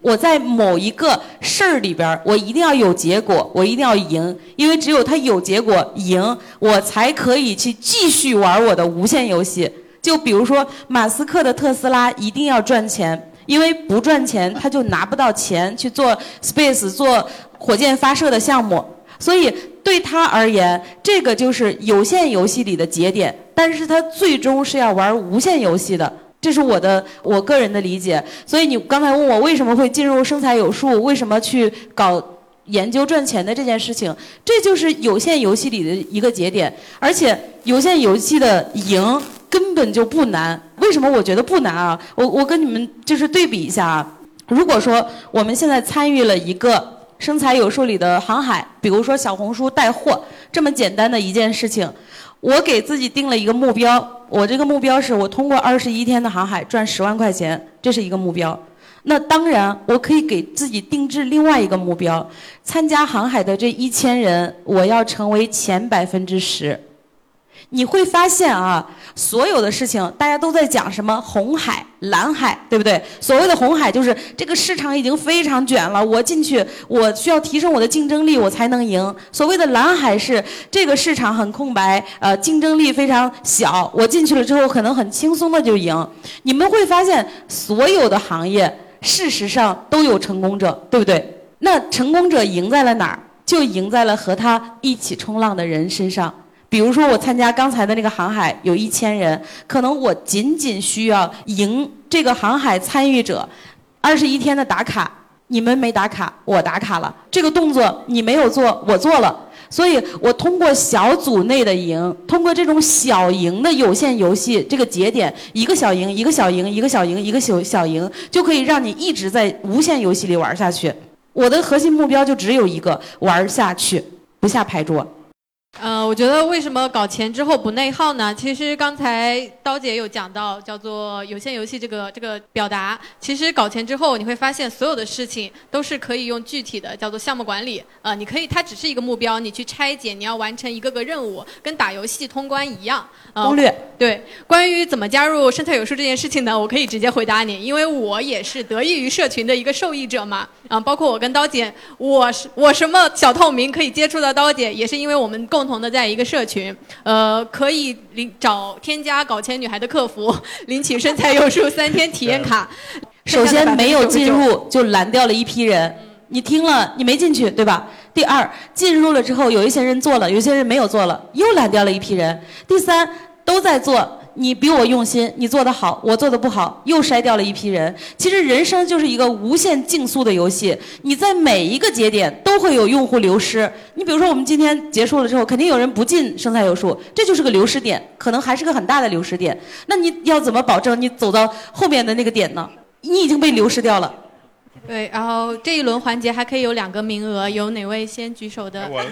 我在某一个事儿里边，我一定要有结果，我一定要赢，因为只有他有结果赢，我才可以去继续玩我的无限游戏。就比如说马斯克的特斯拉一定要赚钱，因为不赚钱他就拿不到钱去做 Space 做火箭发射的项目，所以。对他而言，这个就是有限游戏里的节点，但是他最终是要玩无限游戏的，这是我的我个人的理解。所以你刚才问我为什么会进入生财有术，为什么去搞研究赚钱的这件事情，这就是有限游戏里的一个节点。而且有限游戏的赢根本就不难。为什么我觉得不难啊？我我跟你们就是对比一下啊。如果说我们现在参与了一个生财有术里的航海，比如说小红书带货这么简单的一件事情，我给自己定了一个目标，我这个目标是我通过二十一天的航海赚十万块钱，这是一个目标。那当然，我可以给自己定制另外一个目标：参加航海的这一千人，我要成为前百分之十。你会发现啊，所有的事情大家都在讲什么红海、蓝海，对不对？所谓的红海就是这个市场已经非常卷了，我进去我需要提升我的竞争力，我才能赢。所谓的蓝海是这个市场很空白，呃，竞争力非常小，我进去了之后可能很轻松的就赢。你们会发现，所有的行业。事实上都有成功者，对不对？那成功者赢在了哪儿？就赢在了和他一起冲浪的人身上。比如说，我参加刚才的那个航海，有一千人，可能我仅仅需要赢这个航海参与者二十一天的打卡。你们没打卡，我打卡了。这个动作你没有做，我做了。所以我通过小组内的赢，通过这种小赢的有限游戏这个节点，一个小赢，一个小赢，一个小赢，一个小小赢，就可以让你一直在无限游戏里玩下去。我的核心目标就只有一个：玩下去，不下牌桌。呃，我觉得为什么搞钱之后不内耗呢？其实刚才刀姐有讲到，叫做有限游戏这个这个表达。其实搞钱之后，你会发现所有的事情都是可以用具体的叫做项目管理。呃，你可以，它只是一个目标，你去拆解，你要完成一个个任务，跟打游戏通关一样。攻略对，关于怎么加入生态有数这件事情呢？我可以直接回答你，因为我也是得益于社群的一个受益者嘛。啊，包括我跟刀姐，我是我什么小透明可以接触到刀姐，也是因为我们共同的在一个社群，呃，可以领找添加搞钱女孩的客服，领取身材有数三天体验卡。首先没有进入就拦掉了一批人，你听了你没进去对吧？第二进入了之后有一些人做了，有些人没有做了，又拦掉了一批人。第三都在做。你比我用心，你做得好，我做得不好，又筛掉了一批人。其实人生就是一个无限竞速的游戏，你在每一个节点都会有用户流失。你比如说，我们今天结束了之后，肯定有人不进生财有术，这就是个流失点，可能还是个很大的流失点。那你要怎么保证你走到后面的那个点呢？你已经被流失掉了。对，然后这一轮环节还可以有两个名额，有哪位先举手的？我，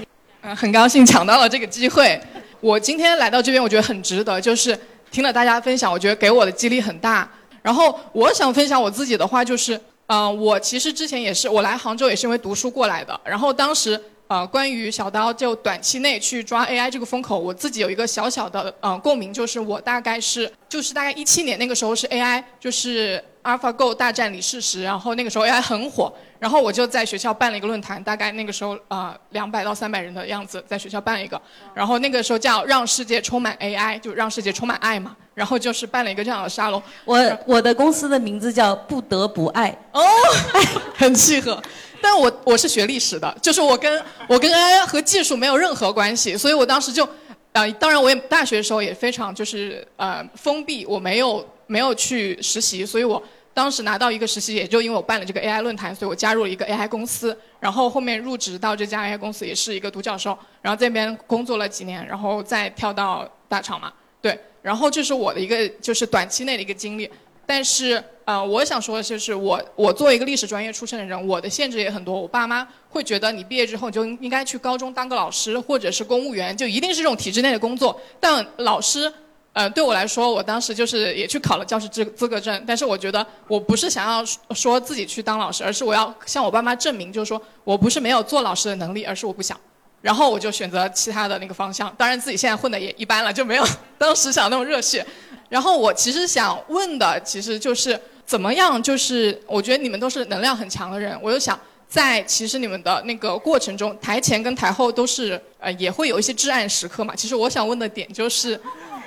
很高兴抢到了这个机会。我今天来到这边，我觉得很值得，就是。听了大家分享，我觉得给我的激励很大。然后我想分享我自己的话，就是，嗯，我其实之前也是，我来杭州也是因为读书过来的。然后当时，呃，关于小刀就短期内去抓 AI 这个风口，我自己有一个小小的呃共鸣，就是我大概是，就是大概一七年那个时候是 AI，就是 AlphaGo 大战李世石，然后那个时候 AI 很火。然后我就在学校办了一个论坛，大概那个时候啊两百到三百人的样子，在学校办了一个。然后那个时候叫让世界充满 AI，就让世界充满爱嘛。然后就是办了一个这样的沙龙。我我的公司的名字叫不得不爱。哦，很契合。但我我是学历史的，就是我跟我跟 AI 和技术没有任何关系，所以我当时就，呃，当然我也大学的时候也非常就是呃封闭，我没有没有去实习，所以我。当时拿到一个实习，也就因为我办了这个 AI 论坛，所以我加入了一个 AI 公司。然后后面入职到这家 AI 公司，也是一个独角兽。然后这边工作了几年，然后再跳到大厂嘛。对，然后这是我的一个就是短期内的一个经历。但是呃，我想说的就是，我我作为一个历史专业出身的人，我的限制也很多。我爸妈会觉得你毕业之后就应该去高中当个老师，或者是公务员，就一定是这种体制内的工作。但老师。呃，对我来说，我当时就是也去考了教师资资格证，但是我觉得我不是想要说自己去当老师，而是我要向我爸妈证明，就是说我不是没有做老师的能力，而是我不想。然后我就选择其他的那个方向，当然自己现在混的也一般了，就没有 当时想那么热血。然后我其实想问的，其实就是怎么样，就是我觉得你们都是能量很强的人，我就想在其实你们的那个过程中，台前跟台后都是呃也会有一些至暗时刻嘛。其实我想问的点就是。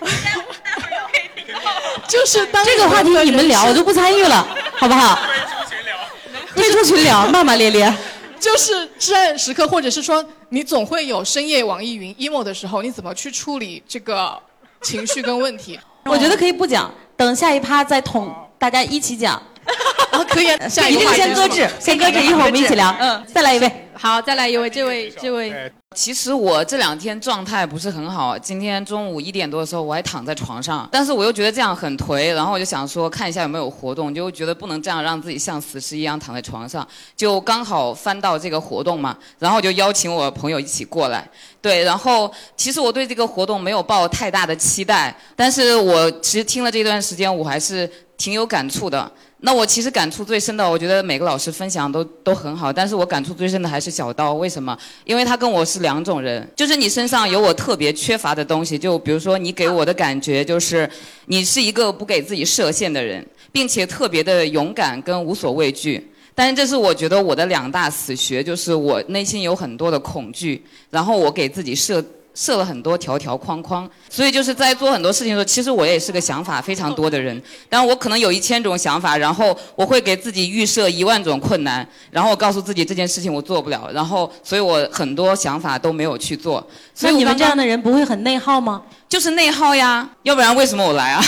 就是这个话题你们聊，我就不参与了，好不好？退出群聊，骂骂咧咧。就是至暗时刻，或者是说你总会有深夜网易云 emo 的时候，你怎么去处理这个情绪跟问题？我觉得可以不讲，等下一趴再统大家一起讲。可以，一定先搁置，先搁置，一会儿我们一起聊。嗯，再来一位。好，再来一位，这位，这位。其实我这两天状态不是很好，今天中午一点多的时候我还躺在床上，但是我又觉得这样很颓，然后我就想说看一下有没有活动，就觉得不能这样让自己像死尸一样躺在床上，就刚好翻到这个活动嘛，然后就邀请我朋友一起过来，对，然后其实我对这个活动没有抱太大的期待，但是我其实听了这段时间我还是挺有感触的。那我其实感触最深的，我觉得每个老师分享都都很好，但是我感触最深的还是小刀。为什么？因为他跟我是两种人，就是你身上有我特别缺乏的东西，就比如说你给我的感觉就是，你是一个不给自己设限的人，并且特别的勇敢跟无所畏惧。但是这是我觉得我的两大死穴，就是我内心有很多的恐惧，然后我给自己设。设了很多条条框框，所以就是在做很多事情的时候，其实我也是个想法非常多的人。但我可能有一千种想法，然后我会给自己预设一万种困难，然后我告诉自己这件事情我做不了，然后所以我很多想法都没有去做。所以你们这样的人不会很内耗吗？就是内耗呀，要不然为什么我来啊？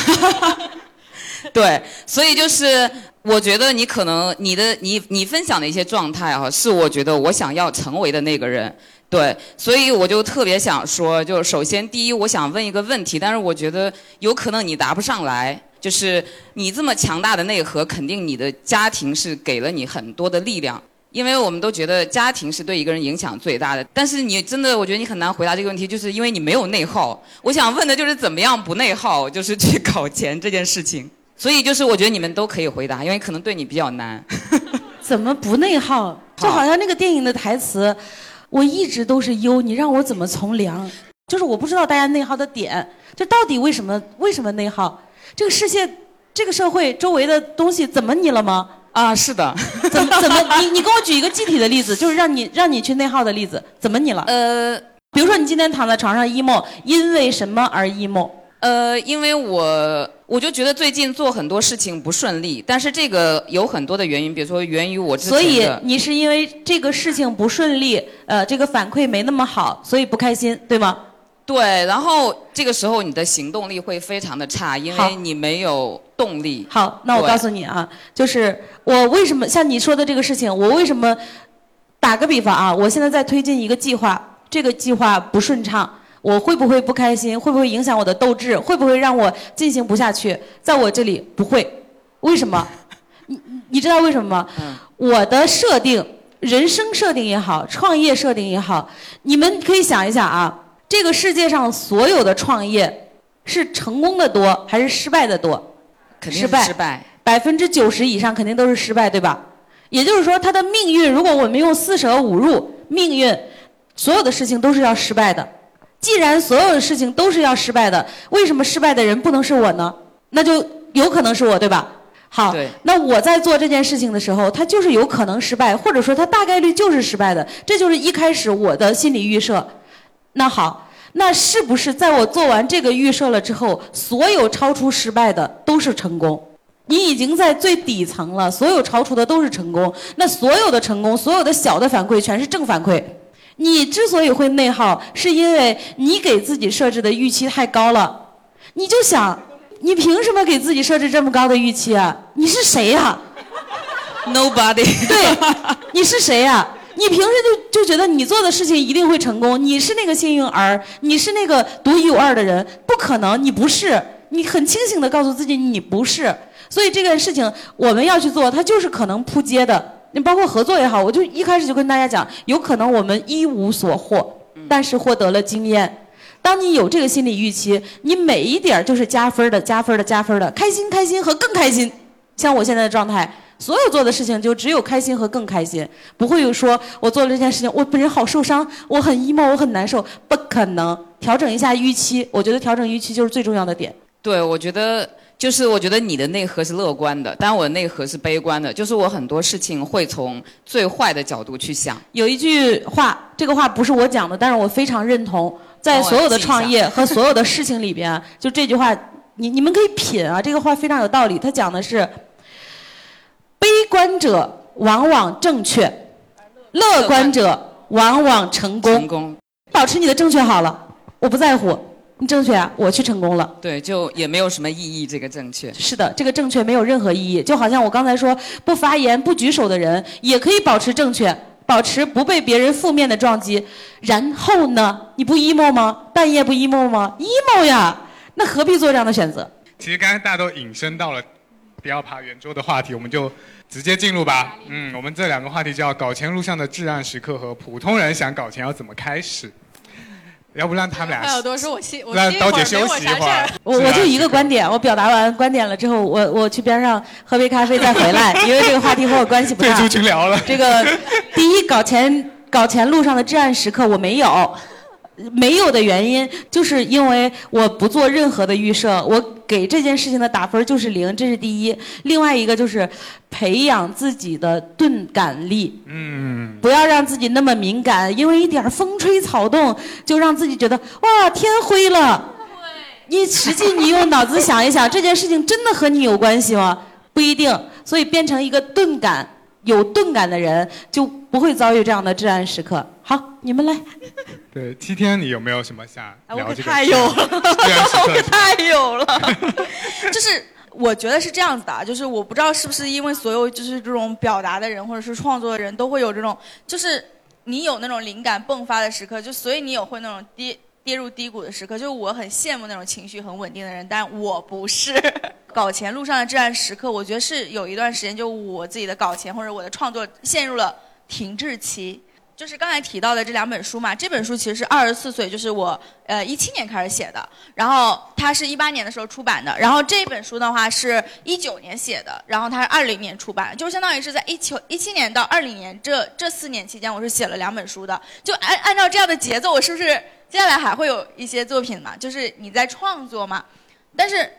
对，所以就是我觉得你可能你的你你分享的一些状态啊，是我觉得我想要成为的那个人。对，所以我就特别想说，就首先第一，我想问一个问题，但是我觉得有可能你答不上来。就是你这么强大的内核，肯定你的家庭是给了你很多的力量，因为我们都觉得家庭是对一个人影响最大的。但是你真的，我觉得你很难回答这个问题，就是因为你没有内耗。我想问的就是怎么样不内耗，就是去搞钱这件事情。所以就是我觉得你们都可以回答，因为可能对你比较难。怎么不内耗？就好像那个电影的台词。我一直都是优，你让我怎么从良？就是我不知道大家内耗的点，就到底为什么为什么内耗？这个世界，这个社会周围的东西怎么你了吗？啊，是的。怎么怎么？你你给我举一个具体的例子，就是让你让你去内耗的例子，怎么你了？呃，比如说你今天躺在床上 emo，因为什么而 emo？呃，因为我我就觉得最近做很多事情不顺利，但是这个有很多的原因，比如说源于我之前所以你是因为这个事情不顺利，呃，这个反馈没那么好，所以不开心，对吗？对，然后这个时候你的行动力会非常的差，因为你没有动力。好，那我告诉你啊，就是我为什么像你说的这个事情，我为什么打个比方啊，我现在在推进一个计划，这个计划不顺畅。我会不会不开心？会不会影响我的斗志？会不会让我进行不下去？在我这里不会，为什么？你你知道为什么吗？我的设定，人生设定也好，创业设定也好，你们可以想一想啊，这个世界上所有的创业是成功的多还是失败的多？肯定是失败。百分之九十以上肯定都是失败，对吧？也就是说，他的命运，如果我们用四舍五入，命运所有的事情都是要失败的。既然所有的事情都是要失败的，为什么失败的人不能是我呢？那就有可能是我，对吧？好，那我在做这件事情的时候，他就是有可能失败，或者说他大概率就是失败的，这就是一开始我的心理预设。那好，那是不是在我做完这个预设了之后，所有超出失败的都是成功？你已经在最底层了，所有超出的都是成功，那所有的成功，所有的小的反馈全是正反馈。你之所以会内耗，是因为你给自己设置的预期太高了。你就想，你凭什么给自己设置这么高的预期啊？你是谁呀？Nobody。对，你是谁呀？你平时就就觉得你做的事情一定会成功？你是那个幸运儿，你是那个独一无二的人？不可能，你不是。你很清醒的告诉自己，你不是。所以这件事情我们要去做，它就是可能扑街的。你包括合作也好，我就一开始就跟大家讲，有可能我们一无所获，但是获得了经验。当你有这个心理预期，你每一点就是加分的、加分的、加分的，开心、开心和更开心。像我现在的状态，所有做的事情就只有开心和更开心，不会有说我做了这件事情，我本人好受伤，我很 emo，我很难受，不可能。调整一下预期，我觉得调整预期就是最重要的点。对，我觉得。就是我觉得你的内核是乐观的，但我的内核是悲观的。就是我很多事情会从最坏的角度去想。有一句话，这个话不是我讲的，但是我非常认同。在所有的创业和所有的事情里边，就这句话，你你们可以品啊，这个话非常有道理。他讲的是：悲观者往往正确，乐观者往往成功。成功，保持你的正确好了，我不在乎。你正确啊，我去成功了。对，就也没有什么意义。这个正确是的，这个正确没有任何意义。就好像我刚才说，不发言、不举手的人也可以保持正确，保持不被别人负面的撞击。然后呢？你不 emo 吗？半夜不 emo 吗？emo 呀，那何必做这样的选择？其实刚才大家都引申到了不要爬圆桌的话题，我们就直接进入吧。嗯，我们这两个话题叫搞钱路上的至暗时刻和普通人想搞钱要怎么开始。要不让他们俩，多说，我歇，我让刀歇一会儿，没姐休息一我啥事儿会儿。。我我就一个观点，我表达完观点了之后，我我去边上喝杯咖啡再回来，因为这个话题和我关系不大。退出群聊了。这个第一，搞钱搞钱路上的至暗时刻我没有，没有的原因就是因为我不做任何的预设，我给这件事情的打分就是零，这是第一。另外一个就是培养自己的钝感力。嗯，不要让自己那么敏感，因为一点风吹草动就让自己觉得哇天灰了。你实际你用脑子想一想，这件事情真的和你有关系吗？不一定。所以变成一个钝感、有钝感的人，就不会遭遇这样的至暗时刻。好，你们来。对，七天你有没有什么想哎我可？太有了，我可太有了。就是我觉得是这样子的，啊就是我不知道是不是因为所有就是这种表达的人或者是创作的人都会有这种，就是你有那种灵感迸发的时刻，就所以你有会那种跌跌入低谷的时刻。就我很羡慕那种情绪很稳定的人，但我不是。搞钱路上的至暗时刻，我觉得是有一段时间，就我自己的搞钱或者我的创作陷入了停滞期。就是刚才提到的这两本书嘛，这本书其实是二十四岁，就是我呃一七年开始写的，然后它是一八年的时候出版的，然后这本书的话是一九年写的，然后它是二零年出版，就相当于是在一九一七年到二零年这这四年期间，我是写了两本书的，就按按照这样的节奏，我是不是接下来还会有一些作品嘛？就是你在创作嘛，但是。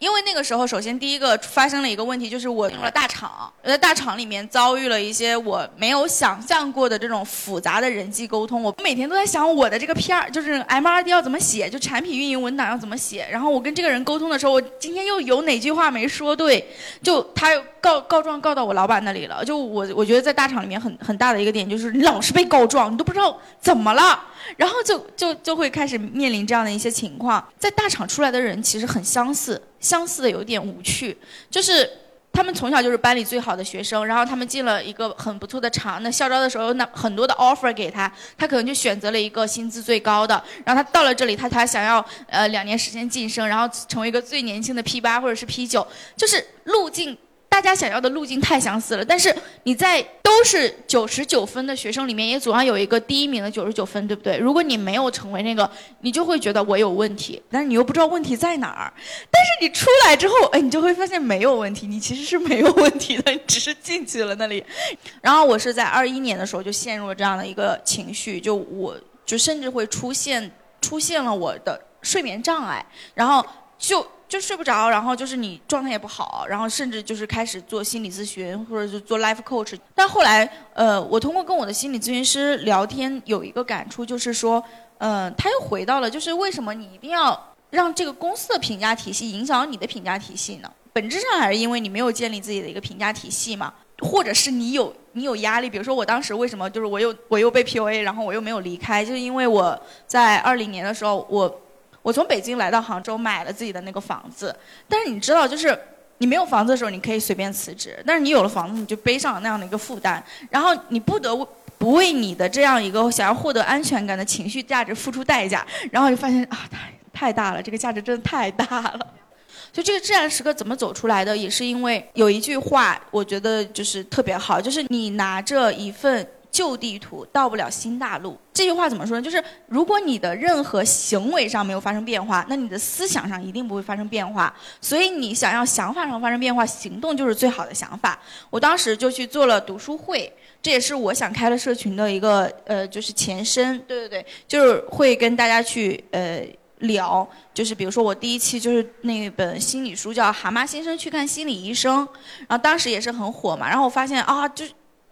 因为那个时候，首先第一个发生了一个问题，就是我进了大厂，我在大厂里面遭遇了一些我没有想象过的这种复杂的人际沟通。我每天都在想我的这个 PR，就是 MRD 要怎么写，就产品运营文档要怎么写。然后我跟这个人沟通的时候，我今天又有哪句话没说对，就他又告告状告到我老板那里了。就我我觉得在大厂里面很很大的一个点就是你老是被告状，你都不知道怎么了。然后就就就会开始面临这样的一些情况，在大厂出来的人其实很相似，相似的有点无趣，就是他们从小就是班里最好的学生，然后他们进了一个很不错的厂，那校招的时候那很多的 offer 给他，他可能就选择了一个薪资最高的，然后他到了这里，他他想要呃两年时间晋升，然后成为一个最年轻的 P 八或者是 P 九，就是路径。大家想要的路径太相似了，但是你在都是九十九分的学生里面，也总要有一个第一名的九十九分，对不对？如果你没有成为那个，你就会觉得我有问题，但是你又不知道问题在哪儿。但是你出来之后，哎，你就会发现没有问题，你其实是没有问题的，你只是进去了那里。然后我是在二一年的时候就陷入了这样的一个情绪，就我就甚至会出现出现了我的睡眠障碍，然后就。就睡不着，然后就是你状态也不好，然后甚至就是开始做心理咨询或者是做 life coach。但后来，呃，我通过跟我的心理咨询师聊天，有一个感触就是说，呃，他又回到了，就是为什么你一定要让这个公司的评价体系影响你的评价体系呢？本质上还是因为你没有建立自己的一个评价体系嘛，或者是你有你有压力。比如说我当时为什么就是我又我又被 PUA，然后我又没有离开，就是因为我在二零年的时候我。我从北京来到杭州，买了自己的那个房子。但是你知道，就是你没有房子的时候，你可以随便辞职；但是你有了房子，你就背上了那样的一个负担，然后你不得不为你的这样一个想要获得安全感的情绪价值付出代价。然后就发现啊，太太大了，这个价值真的太大了。就这个至暗时刻怎么走出来的，也是因为有一句话，我觉得就是特别好，就是你拿着一份。旧地图到不了新大陆，这句话怎么说呢？就是如果你的任何行为上没有发生变化，那你的思想上一定不会发生变化。所以你想要想法上发生变化，行动就是最好的想法。我当时就去做了读书会，这也是我想开了社群的一个呃，就是前身。对对对，就是会跟大家去呃聊，就是比如说我第一期就是那本心理书叫《蛤蟆先生去看心理医生》，然后当时也是很火嘛，然后我发现啊，就。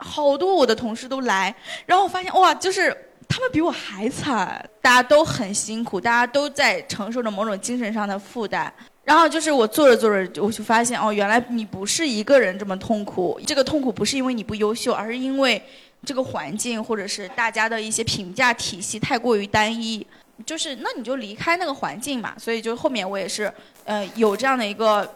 好多我的同事都来，然后我发现哇，就是他们比我还惨，大家都很辛苦，大家都在承受着某种精神上的负担。然后就是我做着做着，我就发现哦，原来你不是一个人这么痛苦，这个痛苦不是因为你不优秀，而是因为这个环境或者是大家的一些评价体系太过于单一。就是那你就离开那个环境嘛。所以就后面我也是呃有这样的一个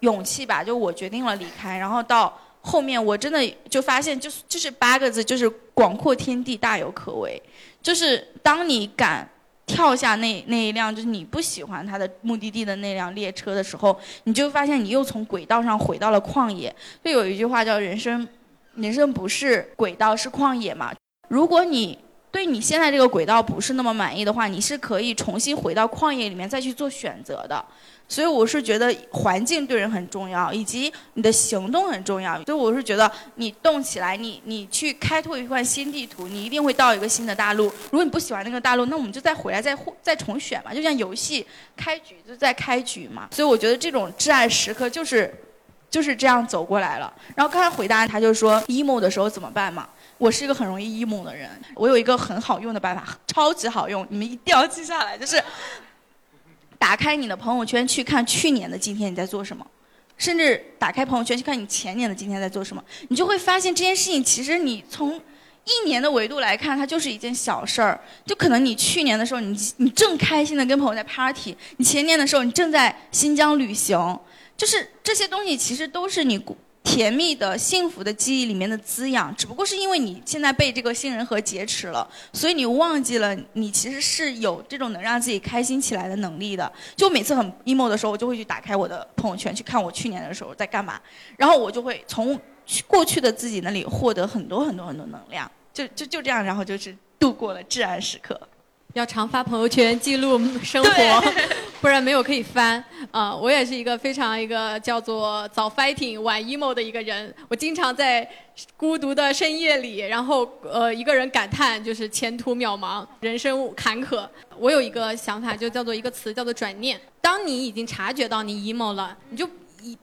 勇气吧，就我决定了离开，然后到。后面，我真的就发现，就是就是八个字，就是广阔天地大有可为。就是当你敢跳下那那一辆就是你不喜欢它的目的地的那辆列车的时候，你就发现你又从轨道上回到了旷野。就有一句话叫“人生，人生不是轨道是旷野”嘛。如果你对你现在这个轨道不是那么满意的话，你是可以重新回到旷野里面再去做选择的。所以我是觉得环境对人很重要，以及你的行动很重要。所以我是觉得你动起来，你你去开拓一块新地图，你一定会到一个新的大陆。如果你不喜欢那个大陆，那我们就再回来再再重选嘛，就像游戏开局就在开局嘛。所以我觉得这种至暗时刻就是就是这样走过来了。然后刚才回答他就说 emo 的时候怎么办嘛？我是一个很容易 emo 的人，我有一个很好用的办法，超级好用，你们一定要记下来，就是。打开你的朋友圈去看去年的今天你在做什么，甚至打开朋友圈去看你前年的今天在做什么，你就会发现这件事情其实你从一年的维度来看，它就是一件小事儿。就可能你去年的时候，你你正开心的跟朋友在 party，你前年的时候你正在新疆旅行，就是这些东西其实都是你。甜蜜的、幸福的记忆里面的滋养，只不过是因为你现在被这个杏仁核劫持了，所以你忘记了你其实是有这种能让自己开心起来的能力的。就每次很 emo 的时候，我就会去打开我的朋友圈，去看我去年的时候在干嘛，然后我就会从过去的自己那里获得很多很多很多能量，就就就这样，然后就是度过了至暗时刻。要常发朋友圈记录 生活，不然没有可以翻。啊，我也是一个非常一个叫做早 fighting 晚 emo 的一个人。我经常在孤独的深夜里，然后呃一个人感叹，就是前途渺茫，人生坎坷。我有一个想法，就叫做一个词，叫做转念。当你已经察觉到你 emo 了，你就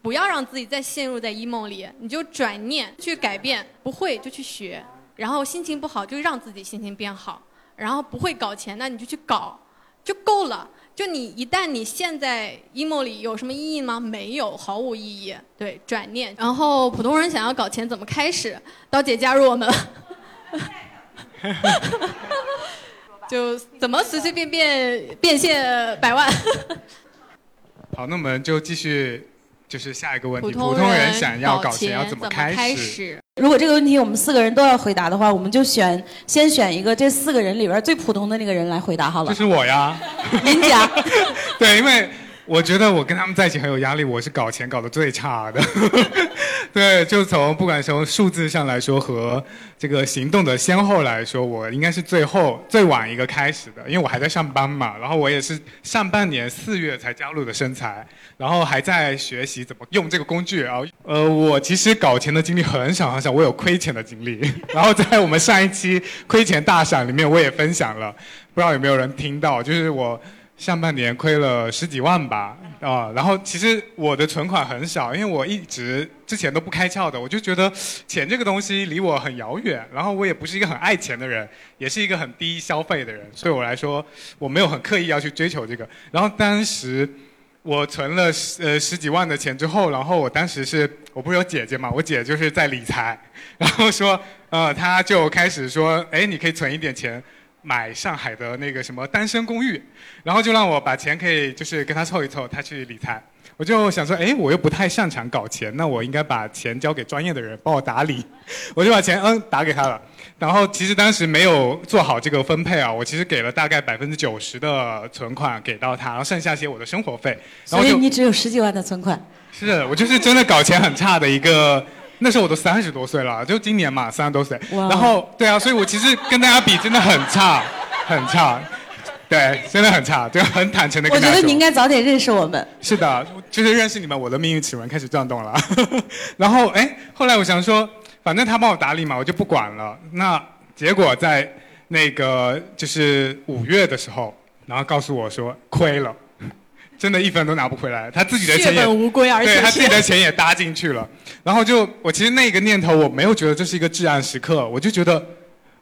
不要让自己再陷入在 emo 里，你就转念去改变，不会就去学，然后心情不好就让自己心情变好。然后不会搞钱，那你就去搞，就够了。就你一旦你现在 emo 里有什么意义吗？没有，毫无意义。对，转念。然后普通人想要搞钱怎么开始？刀姐加入我们。就怎么随随便便变现百万？好，那我们就继续。就是下一个问题，普通人想要搞钱要怎么开始？如果这个问题我们四个人都要回答的话，我们就选先选一个这四个人里边最普通的那个人来回答好了。就是我呀，您讲。对，因为。我觉得我跟他们在一起很有压力，我是搞钱搞得最差的。对，就从不管从数字上来说和这个行动的先后来说，我应该是最后最晚一个开始的，因为我还在上班嘛。然后我也是上半年四月才加入的身材，然后还在学习怎么用这个工具啊。呃，我其实搞钱的经历很少很少，我有亏钱的经历。然后在我们上一期亏钱大赏里面，我也分享了，不知道有没有人听到，就是我。上半年亏了十几万吧，啊，然后其实我的存款很少，因为我一直之前都不开窍的，我就觉得钱这个东西离我很遥远，然后我也不是一个很爱钱的人，也是一个很低消费的人，对我来说我没有很刻意要去追求这个。然后当时我存了十呃十几万的钱之后，然后我当时是我不是有姐姐嘛，我姐就是在理财，然后说呃她就开始说，哎，你可以存一点钱。买上海的那个什么单身公寓，然后就让我把钱可以就是跟他凑一凑，他去理财。我就想说，哎，我又不太擅长搞钱，那我应该把钱交给专业的人帮我打理。我就把钱嗯打给他了。然后其实当时没有做好这个分配啊，我其实给了大概百分之九十的存款给到他，然后剩下些我的生活费。所以你只有十几万的存款？是我就是真的搞钱很差的一个。那时候我都三十多岁了，就今年嘛，三十多岁。然后，对啊，所以我其实跟大家比真的很差，很差，对，真的很差，就很坦诚的。我觉得你应该早点认识我们。是的，就是认识你们，我的命运齿轮开始转动了。然后，哎，后来我想说，反正他帮我打理嘛，我就不管了。那结果在那个就是五月的时候，然后告诉我说亏了。真的一分都拿不回来，他自己的钱也无归，而且对他自己的钱也搭进去了。然后就我其实那个念头我没有觉得这是一个至暗时刻，我就觉得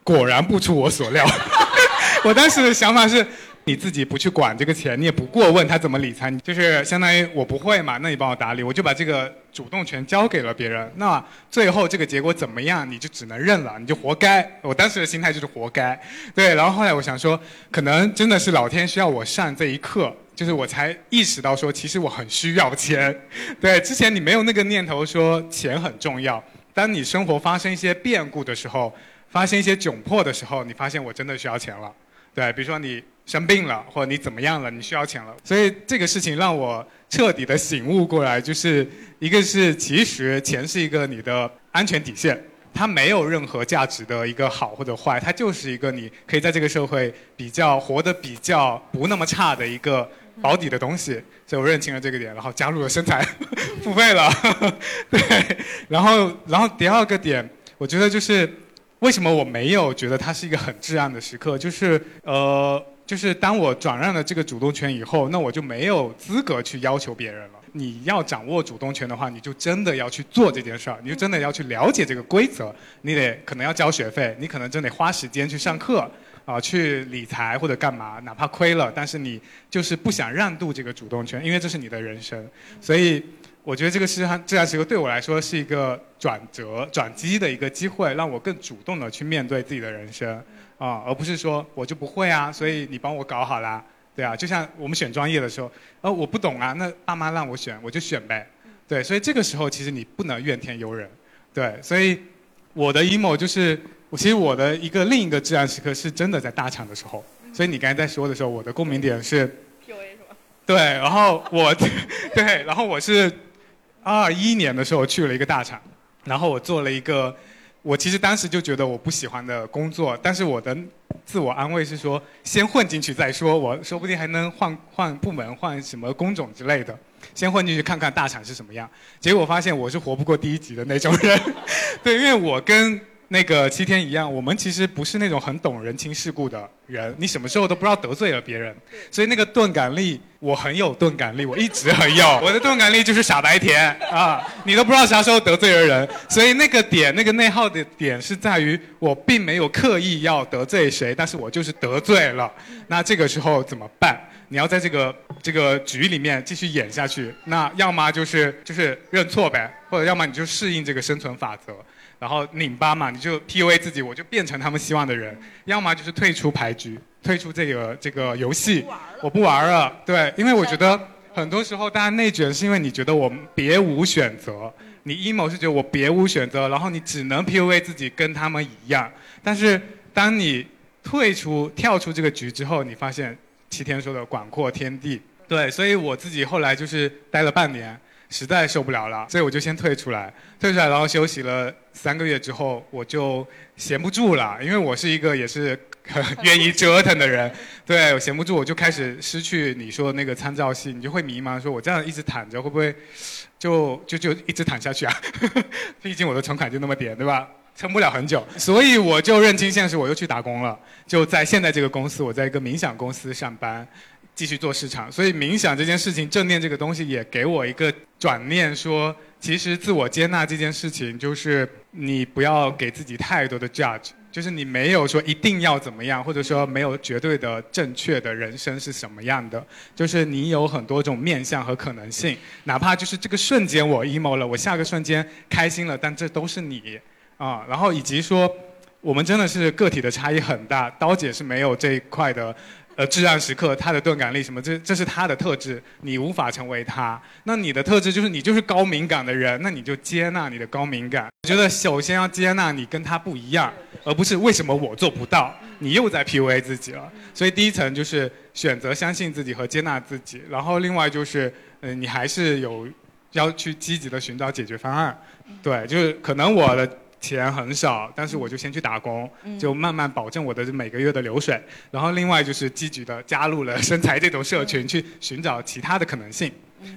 果然不出我所料。我当时的想法是，你自己不去管这个钱，你也不过问他怎么理财，就是相当于我不会嘛，那你帮我打理，我就把这个主动权交给了别人。那最后这个结果怎么样，你就只能认了，你就活该。我当时的心态就是活该。对，然后后来我想说，可能真的是老天需要我上这一课。就是我才意识到说，其实我很需要钱。对，之前你没有那个念头说钱很重要，当你生活发生一些变故的时候，发生一些窘迫的时候，你发现我真的需要钱了。对，比如说你生病了，或者你怎么样了，你需要钱了。所以这个事情让我彻底的醒悟过来，就是一个是其实钱是一个你的安全底线，它没有任何价值的一个好或者坏，它就是一个你可以在这个社会比较活得比较不那么差的一个保底的东西。所以我认清了这个点，然后加入了身材 付费了。对，然后然后第二个点，我觉得就是为什么我没有觉得它是一个很至暗的时刻，就是呃。就是当我转让了这个主动权以后，那我就没有资格去要求别人了。你要掌握主动权的话，你就真的要去做这件事儿，你就真的要去了解这个规则。你得可能要交学费，你可能真得花时间去上课，啊，去理财或者干嘛，哪怕亏了，但是你就是不想让渡这个主动权，因为这是你的人生。所以我觉得这个是这样时刻对我来说是一个转折、转机的一个机会，让我更主动的去面对自己的人生。啊，而不是说我就不会啊，所以你帮我搞好啦，对啊，就像我们选专业的时候，呃，我不懂啊，那爸妈让我选，我就选呗，对，所以这个时候其实你不能怨天尤人，对，所以我的 emo 就是，我其实我的一个另一个至暗时刻是真的在大厂的时候，所以你刚才在说的时候，我的共鸣点是，PUA 是吧？对，然后我，对，然后我是二一年的时候去了一个大厂，然后我做了一个。我其实当时就觉得我不喜欢的工作，但是我的自我安慰是说，先混进去再说，我说不定还能换换部门、换什么工种之类的，先混进去看看大厂是什么样。结果发现我是活不过第一集的那种人，对，因为我跟。那个七天一样，我们其实不是那种很懂人情世故的人，你什么时候都不知道得罪了别人，所以那个钝感力，我很有钝感力，我一直很有。我的钝感力就是傻白甜啊，你都不知道啥时候得罪了人，所以那个点，那个内耗的点是在于我并没有刻意要得罪谁，但是我就是得罪了。那这个时候怎么办？你要在这个这个局里面继续演下去，那要么就是就是认错呗，或者要么你就适应这个生存法则。然后拧巴嘛，你就 PUA 自己，我就变成他们希望的人。要么就是退出牌局，退出这个这个游戏，我不玩了。对，因为我觉得很多时候大家内卷是因为你觉得我别无选择，你 emo 是觉得我别无选择，然后你只能 PUA 自己跟他们一样。但是当你退出跳出这个局之后，你发现齐天说的广阔天地。对，所以我自己后来就是待了半年。实在受不了了，所以我就先退出来，退出来，然后休息了三个月之后，我就闲不住了，因为我是一个也是很愿意折腾的人，对，我闲不住，我就开始失去你说的那个参照系，你就会迷茫，说我这样一直躺着会不会就就就一直躺下去啊？毕竟我的存款就那么点，对吧？撑不了很久，所以我就认清现实，我又去打工了，就在现在这个公司，我在一个冥想公司上班。继续做市场，所以冥想这件事情，正念这个东西也给我一个转念，说其实自我接纳这件事情，就是你不要给自己太多的 judge，就是你没有说一定要怎么样，或者说没有绝对的正确的人生是什么样的，就是你有很多种面相和可能性，哪怕就是这个瞬间我 emo 了，我下个瞬间开心了，但这都是你啊，然后以及说我们真的是个体的差异很大，刀姐是没有这一块的。呃，至暗时刻，他的钝感力什么，这这是他的特质，你无法成为他。那你的特质就是你就是高敏感的人，那你就接纳你的高敏感。我觉得首先要接纳你跟他不一样，而不是为什么我做不到，你又在 PUA 自己了。所以第一层就是选择相信自己和接纳自己，然后另外就是，嗯，你还是有要去积极的寻找解决方案。对，就是可能我的。钱很少，但是我就先去打工，就慢慢保证我的每个月的流水。然后另外就是积极的加入了身材这种社群，去寻找其他的可能性。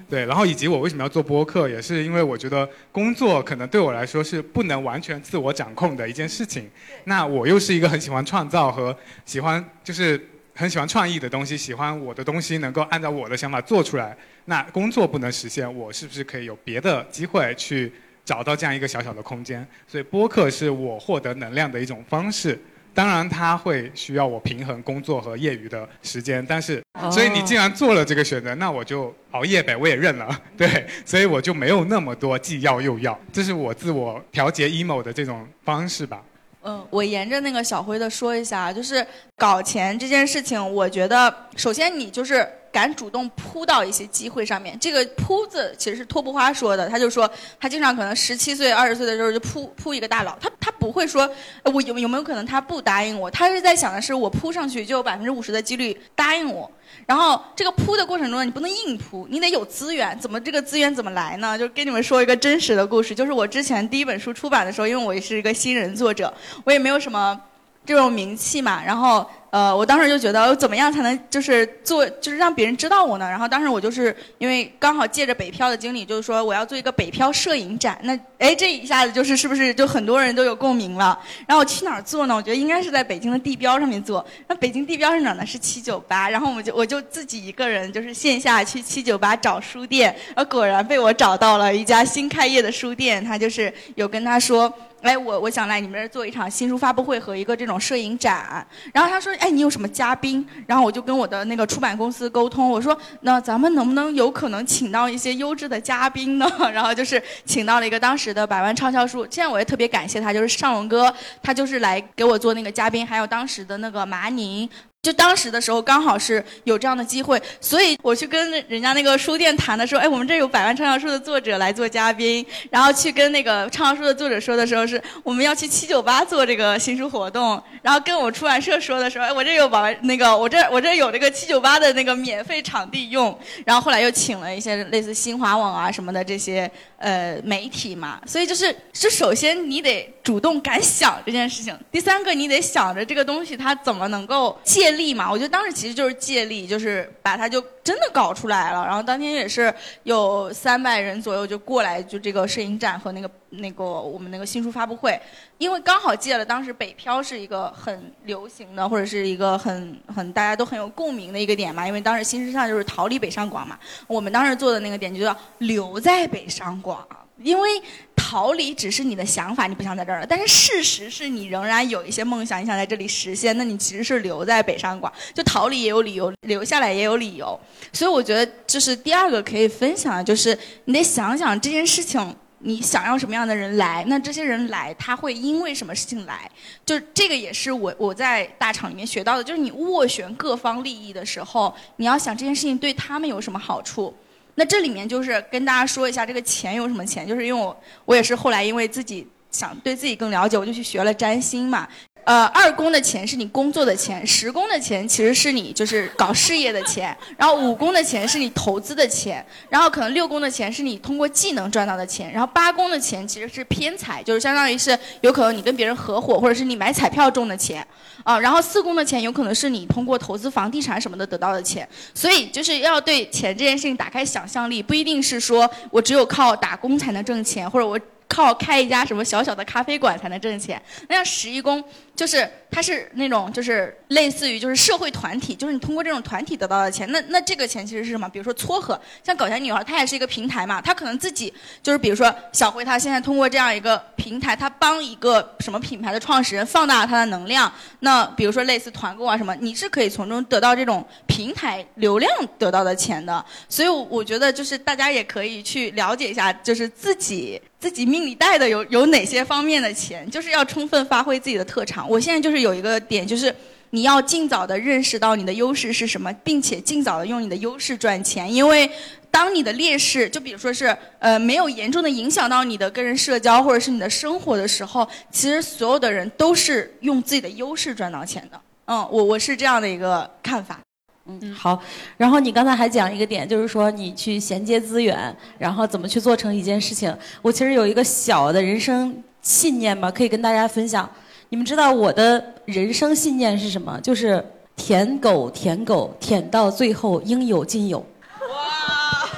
对，然后以及我为什么要做播客，也是因为我觉得工作可能对我来说是不能完全自我掌控的一件事情。那我又是一个很喜欢创造和喜欢就是很喜欢创意的东西，喜欢我的东西能够按照我的想法做出来。那工作不能实现，我是不是可以有别的机会去？找到这样一个小小的空间，所以播客是我获得能量的一种方式。当然，它会需要我平衡工作和业余的时间。但是，所以你既然做了这个选择，那我就熬夜呗，我也认了。对，所以我就没有那么多既要又要。这是我自我调节 emo 的这种方式吧。嗯，我沿着那个小辉的说一下，就是搞钱这件事情，我觉得首先你就是敢主动扑到一些机会上面。这个“扑”字其实是托布花说的，他就说他经常可能十七岁、二十岁的时候就扑扑一个大佬，他他不会说我有有没有可能他不答应我，他是在想的是我扑上去就有百分之五十的几率答应我。然后这个铺的过程中，你不能硬铺，你得有资源。怎么这个资源怎么来呢？就跟你们说一个真实的故事，就是我之前第一本书出版的时候，因为我也是一个新人作者，我也没有什么这种名气嘛，然后。呃，我当时就觉得怎么样才能就是做就是让别人知道我呢？然后当时我就是因为刚好借着北漂的经历，就是说我要做一个北漂摄影展。那哎，这一下子就是是不是就很多人都有共鸣了？然后我去哪儿做呢？我觉得应该是在北京的地标上面做。那北京地标是哪呢？是七九八。然后我们就我就自己一个人就是线下去七九八找书店，然后果然被我找到了一家新开业的书店。他就是有跟他说。哎，我我想来你们这儿做一场新书发布会和一个这种摄影展。然后他说，哎，你有什么嘉宾？然后我就跟我的那个出版公司沟通，我说，那咱们能不能有可能请到一些优质的嘉宾呢？然后就是请到了一个当时的百万畅销书，现在我也特别感谢他，就是尚文哥，他就是来给我做那个嘉宾，还有当时的那个麻宁。就当时的时候，刚好是有这样的机会，所以我去跟人家那个书店谈的时候，哎，我们这有百万畅销书的作者来做嘉宾，然后去跟那个畅销书的作者说的时候，是我们要去七九八做这个新书活动，然后跟我出版社说的时候，哎，我这有百万那个，我这我这有这个七九八的那个免费场地用，然后后来又请了一些类似新华网啊什么的这些呃媒体嘛，所以就是，就首先你得主动敢想这件事情，第三个你得想着这个东西它怎么能够借。力嘛，我觉得当时其实就是借力，就是把它就真的搞出来了。然后当天也是有三百人左右就过来，就这个摄影展和那个那个我们那个新书发布会，因为刚好借了当时北漂是一个很流行的，或者是一个很很大家都很有共鸣的一个点嘛。因为当时新时尚就是逃离北上广嘛，我们当时做的那个点就叫留在北上广。因为逃离只是你的想法，你不想在这儿了。但是事实是你仍然有一些梦想，你想在这里实现。那你其实是留在北上广，就逃离也有理由，留下来也有理由。所以我觉得，就是第二个可以分享的，就是你得想想这件事情，你想要什么样的人来？那这些人来，他会因为什么事情来？就这个也是我我在大厂里面学到的，就是你斡旋各方利益的时候，你要想这件事情对他们有什么好处。那这里面就是跟大家说一下，这个钱有什么钱？就是因为我我也是后来因为自己想对自己更了解，我就去学了占星嘛。呃，二宫的钱是你工作的钱，十宫的钱其实是你就是搞事业的钱，然后五宫的钱是你投资的钱，然后可能六宫的钱是你通过技能赚到的钱，然后八宫的钱其实是偏财，就是相当于是有可能你跟别人合伙或者是你买彩票中的钱，啊，然后四宫的钱有可能是你通过投资房地产什么的得到的钱，所以就是要对钱这件事情打开想象力，不一定是说我只有靠打工才能挣钱，或者我。靠开一家什么小小的咖啡馆才能挣钱？那像十一宫，就是它是那种就是类似于就是社会团体，就是你通过这种团体得到的钱。那那这个钱其实是什么？比如说撮合，像搞钱女孩，她也是一个平台嘛，她可能自己就是比如说小辉，他现在通过这样一个平台，他帮一个什么品牌的创始人放大了他的能量。那比如说类似团购啊什么，你是可以从中得到这种平台流量得到的钱的。所以我觉得就是大家也可以去了解一下，就是自己。自己命里带的有有哪些方面的钱，就是要充分发挥自己的特长。我现在就是有一个点，就是你要尽早的认识到你的优势是什么，并且尽早的用你的优势赚钱。因为当你的劣势，就比如说是呃没有严重的影响到你的个人社交或者是你的生活的时候，其实所有的人都是用自己的优势赚到钱的。嗯，我我是这样的一个看法。嗯，好。然后你刚才还讲一个点，就是说你去衔接资源，然后怎么去做成一件事情。我其实有一个小的人生信念吧，可以跟大家分享。你们知道我的人生信念是什么？就是舔狗，舔狗，舔到最后应有尽有。哇！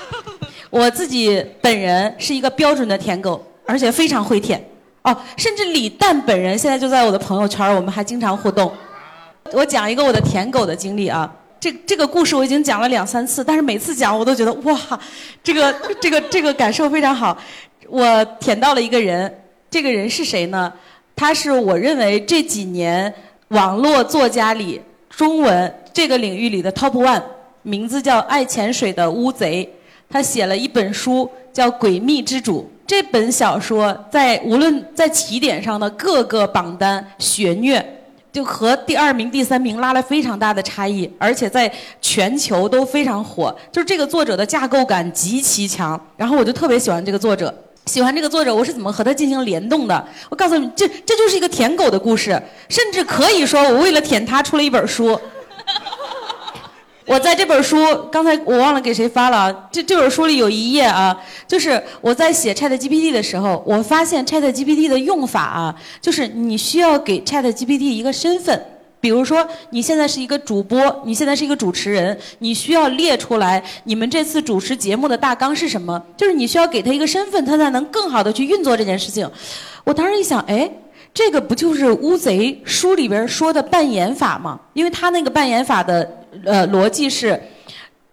我自己本人是一个标准的舔狗，而且非常会舔。哦，甚至李诞本人现在就在我的朋友圈，我们还经常互动。我讲一个我的舔狗的经历啊。这这个故事我已经讲了两三次，但是每次讲我都觉得哇，这个这个这个感受非常好。我舔到了一个人，这个人是谁呢？他是我认为这几年网络作家里中文这个领域里的 top one，名字叫爱潜水的乌贼。他写了一本书叫《诡秘之主》，这本小说在无论在起点上的各个榜单血虐。就和第二名、第三名拉了非常大的差异，而且在全球都非常火。就是这个作者的架构感极其强，然后我就特别喜欢这个作者。喜欢这个作者，我是怎么和他进行联动的？我告诉你，这这就是一个舔狗的故事，甚至可以说我为了舔他出了一本书。我在这本书，刚才我忘了给谁发了。这这本书里有一页啊，就是我在写 Chat GPT 的时候，我发现 Chat GPT 的用法啊，就是你需要给 Chat GPT 一个身份，比如说你现在是一个主播，你现在是一个主持人，你需要列出来你们这次主持节目的大纲是什么，就是你需要给他一个身份，他才能更好的去运作这件事情。我当时一想，哎。这个不就是乌贼书里边说的扮演法吗？因为他那个扮演法的呃逻辑是，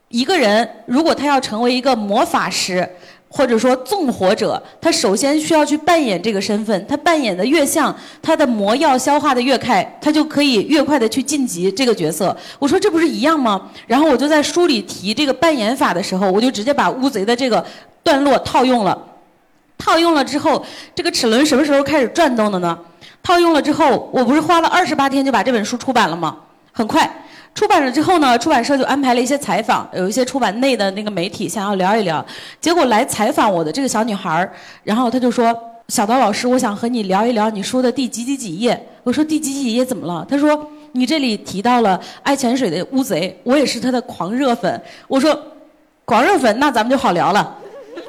一个人如果他要成为一个魔法师，或者说纵火者，他首先需要去扮演这个身份。他扮演的越像，他的魔药消化的越快，他就可以越快的去晋级这个角色。我说这不是一样吗？然后我就在书里提这个扮演法的时候，我就直接把乌贼的这个段落套用了。套用了之后，这个齿轮什么时候开始转动的呢？套用了之后，我不是花了二十八天就把这本书出版了吗？很快，出版了之后呢，出版社就安排了一些采访，有一些出版内的那个媒体想要聊一聊。结果来采访我的这个小女孩儿，然后她就说：“小刀老师，我想和你聊一聊你说的第几几几页。”我说：“第几几页怎么了？”她说：“你这里提到了爱潜水的乌贼，我也是他的狂热粉。”我说：“狂热粉，那咱们就好聊了。”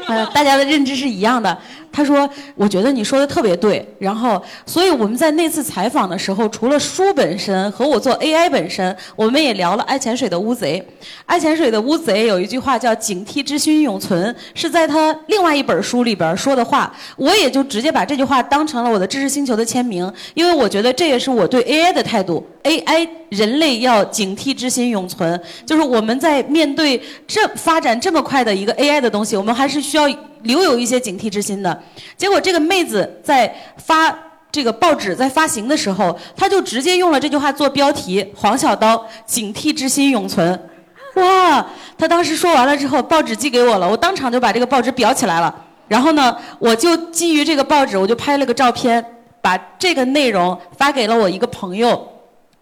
呃，大家的认知是一样的。他说：“我觉得你说的特别对。”然后，所以我们在那次采访的时候，除了书本身和我做 AI 本身，我们也聊了爱潜水的乌贼。爱潜水的乌贼有一句话叫“警惕之心永存”，是在他另外一本书里边说的话。我也就直接把这句话当成了我的知识星球的签名，因为我觉得这也是我对 AI 的态度。AI 人类要警惕之心永存，就是我们在面对这发展这么快的一个 AI 的东西，我们还是需要。留有一些警惕之心的，结果这个妹子在发这个报纸在发行的时候，她就直接用了这句话做标题：“黄小刀，警惕之心永存。”哇！她当时说完了之后，报纸寄给我了，我当场就把这个报纸裱起来了。然后呢，我就基于这个报纸，我就拍了个照片，把这个内容发给了我一个朋友。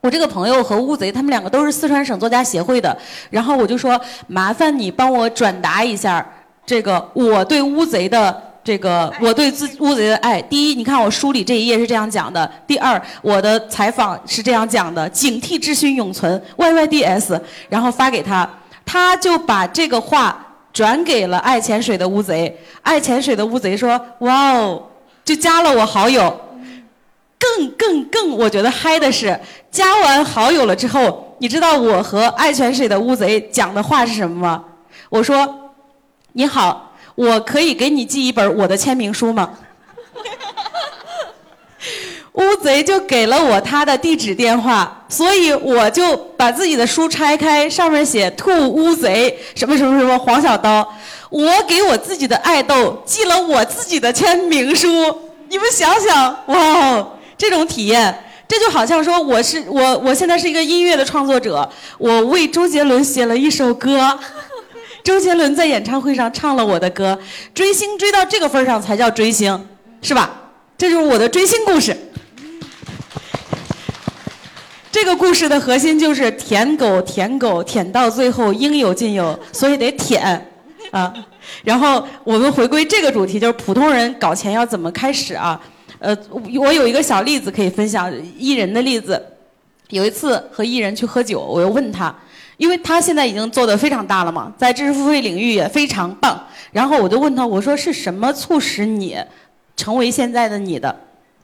我这个朋友和乌贼他们两个都是四川省作家协会的，然后我就说：“麻烦你帮我转达一下。”这个我对乌贼的这个我对自乌贼的爱，第一，你看我书里这一页是这样讲的；第二，我的采访是这样讲的：警惕之心永存，Y Y D S，然后发给他，他就把这个话转给了爱潜水的乌贼。爱潜水的乌贼说：“哇哦，就加了我好友。”更更更，我觉得嗨的是，加完好友了之后，你知道我和爱潜水的乌贼讲的话是什么吗？我说。你好，我可以给你寄一本我的签名书吗？乌贼就给了我他的地址电话，所以我就把自己的书拆开，上面写“兔乌贼”什么什么什么黄小刀，我给我自己的爱豆寄了我自己的签名书。你们想想，哇，这种体验，这就好像说我是我，我现在是一个音乐的创作者，我为周杰伦写了一首歌。周杰伦在演唱会上唱了我的歌，追星追到这个份上才叫追星，是吧？这就是我的追星故事。这个故事的核心就是舔狗，舔狗，舔到最后应有尽有，所以得舔啊。然后我们回归这个主题，就是普通人搞钱要怎么开始啊？呃，我有一个小例子可以分享，艺人的例子。有一次和艺人去喝酒，我又问他。因为他现在已经做得非常大了嘛，在知识付费领域也非常棒。然后我就问他，我说是什么促使你成为现在的你的？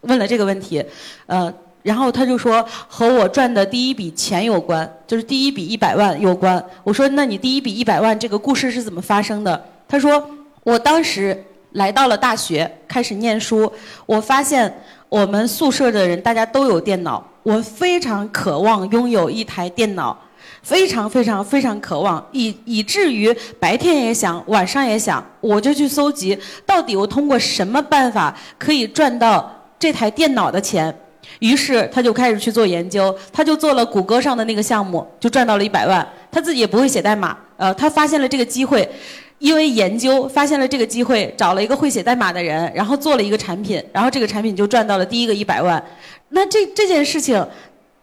问了这个问题，呃，然后他就说和我赚的第一笔钱有关，就是第一笔一百万有关。我说那你第一笔一百万这个故事是怎么发生的？他说我当时来到了大学开始念书，我发现我们宿舍的人大家都有电脑，我非常渴望拥有一台电脑。非常非常非常渴望，以以至于白天也想，晚上也想，我就去搜集，到底我通过什么办法可以赚到这台电脑的钱。于是他就开始去做研究，他就做了谷歌上的那个项目，就赚到了一百万。他自己也不会写代码，呃，他发现了这个机会，因为研究发现了这个机会，找了一个会写代码的人，然后做了一个产品，然后这个产品就赚到了第一个一百万。那这这件事情。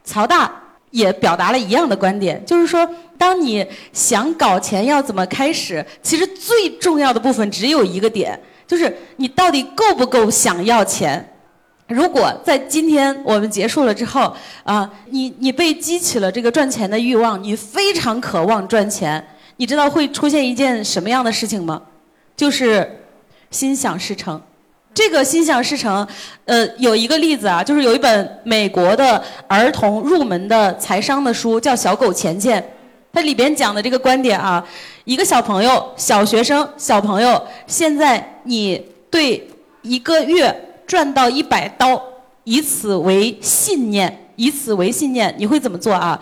曹大也表达了一样的观点，就是说，当你想搞钱要怎么开始，其实最重要的部分只有一个点，就是你到底够不够想要钱。如果在今天我们结束了之后，啊，你你被激起了这个赚钱的欲望，你非常渴望赚钱，你知道会出现一件什么样的事情吗？就是心想事成。这个心想事成，呃，有一个例子啊，就是有一本美国的儿童入门的财商的书，叫《小狗钱钱》，它里边讲的这个观点啊，一个小朋友、小学生、小朋友，现在你对一个月赚到一百刀，以此为信念，以此为信念，你会怎么做啊？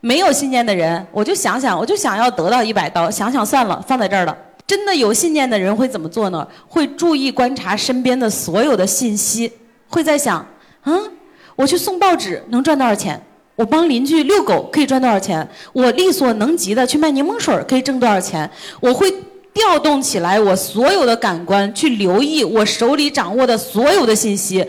没有信念的人，我就想想，我就想要得到一百刀，想想算了，放在这儿了。真的有信念的人会怎么做呢？会注意观察身边的所有的信息，会在想：嗯，我去送报纸能赚多少钱？我帮邻居遛狗可以赚多少钱？我力所能及的去卖柠檬水可以挣多少钱？我会调动起来我所有的感官去留意我手里掌握的所有的信息，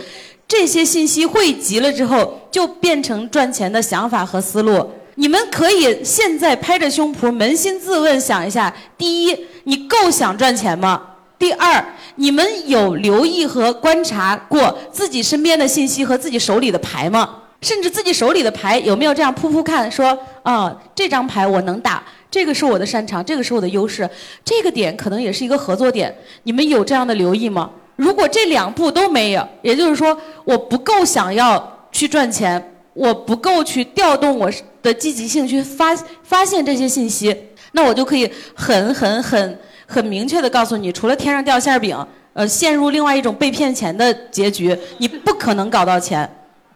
这些信息汇集了之后，就变成赚钱的想法和思路。你们可以现在拍着胸脯扪心自问，想一下：第一，你够想赚钱吗？第二，你们有留意和观察过自己身边的信息和自己手里的牌吗？甚至自己手里的牌有没有这样铺铺看，说啊，这张牌我能打，这个是我的擅长，这个是我的优势，这个点可能也是一个合作点。你们有这样的留意吗？如果这两步都没有，也就是说我不够想要去赚钱，我不够去调动我的积极性去发发现这些信息，那我就可以很很很很明确的告诉你，除了天上掉馅饼，呃，陷入另外一种被骗钱的结局，你不可能搞到钱，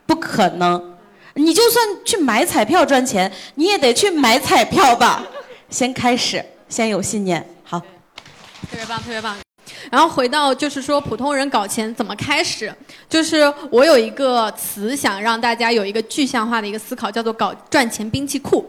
不可能。你就算去买彩票赚钱，你也得去买彩票吧。先开始，先有信念。好，特别棒，特别棒。然后回到就是说，普通人搞钱怎么开始？就是我有一个词想让大家有一个具象化的一个思考，叫做搞赚钱兵器库，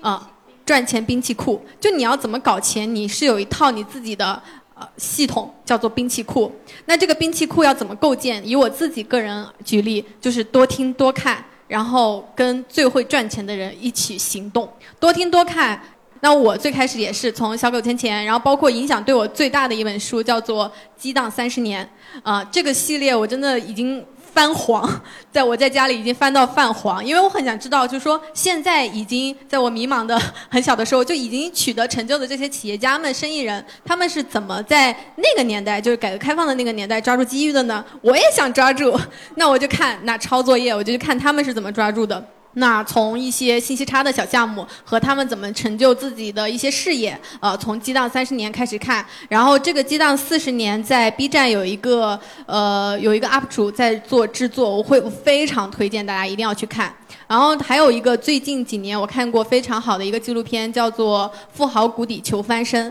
啊，赚钱兵器库。就你要怎么搞钱，你是有一套你自己的呃系统，叫做兵器库。那这个兵器库要怎么构建？以我自己个人举例，就是多听多看，然后跟最会赚钱的人一起行动，多听多看。那我最开始也是从小狗钱钱，然后包括影响对我最大的一本书叫做《激荡三十年》，啊，这个系列我真的已经翻黄，在我在家里已经翻到泛黄，因为我很想知道，就是说现在已经在我迷茫的很小的时候就已经取得成就的这些企业家们、生意人，他们是怎么在那个年代，就是改革开放的那个年代抓住机遇的呢？我也想抓住，那我就看那抄作业，我就去看他们是怎么抓住的。那从一些信息差的小项目和他们怎么成就自己的一些事业，呃，从激荡三十年开始看，然后这个激荡四十年在 B 站有一个呃有一个 UP 主在做制作，我会非常推荐大家一定要去看。然后还有一个最近几年我看过非常好的一个纪录片，叫做《富豪谷底求翻身》。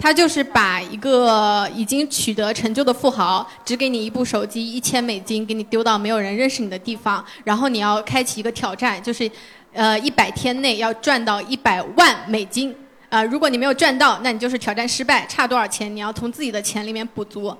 他就是把一个已经取得成就的富豪，只给你一部手机，一千美金，给你丢到没有人认识你的地方，然后你要开启一个挑战，就是，呃，一百天内要赚到一百万美金，啊，如果你没有赚到，那你就是挑战失败，差多少钱你要从自己的钱里面补足。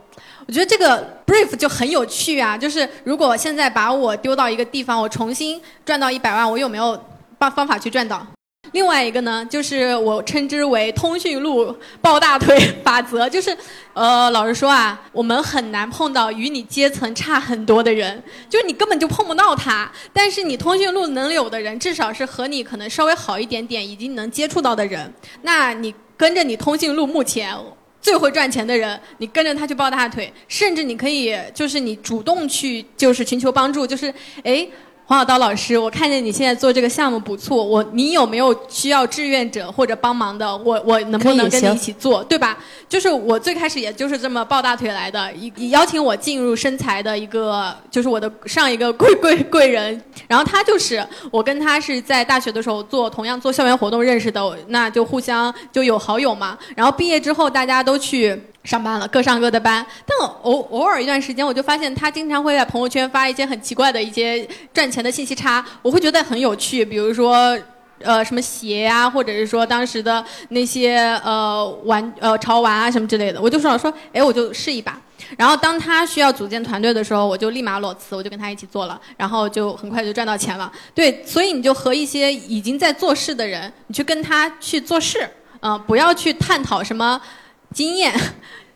我觉得这个 brief 就很有趣啊，就是如果现在把我丢到一个地方，我重新赚到一百万，我有没有办方法去赚到？另外一个呢，就是我称之为通讯录抱大腿法则，就是，呃，老实说啊，我们很难碰到与你阶层差很多的人，就是你根本就碰不到他。但是你通讯录能有的人，至少是和你可能稍微好一点点，已经能接触到的人。那你跟着你通讯录目前最会赚钱的人，你跟着他去抱大腿，甚至你可以就是你主动去就是寻求帮助，就是哎。黄小刀老师，我看见你现在做这个项目不错，我你有没有需要志愿者或者帮忙的？我我能不能跟你一起做，对吧？就是我最开始也就是这么抱大腿来的，以邀请我进入身材的一个，就是我的上一个贵贵贵人，然后他就是我跟他是在大学的时候做同样做校园活动认识的，那就互相就有好友嘛。然后毕业之后大家都去。上班了，各上各的班。但偶偶尔一段时间，我就发现他经常会在朋友圈发一些很奇怪的一些赚钱的信息差，我会觉得很有趣。比如说，呃什么鞋呀、或者是说当时的那些呃玩呃潮玩啊什么之类的，我就说说，哎，我就试一把。然后当他需要组建团队的时候，我就立马裸辞，我就跟他一起做了，然后就很快就赚到钱了。对，所以你就和一些已经在做事的人，你去跟他去做事，嗯、不要去探讨什么经验。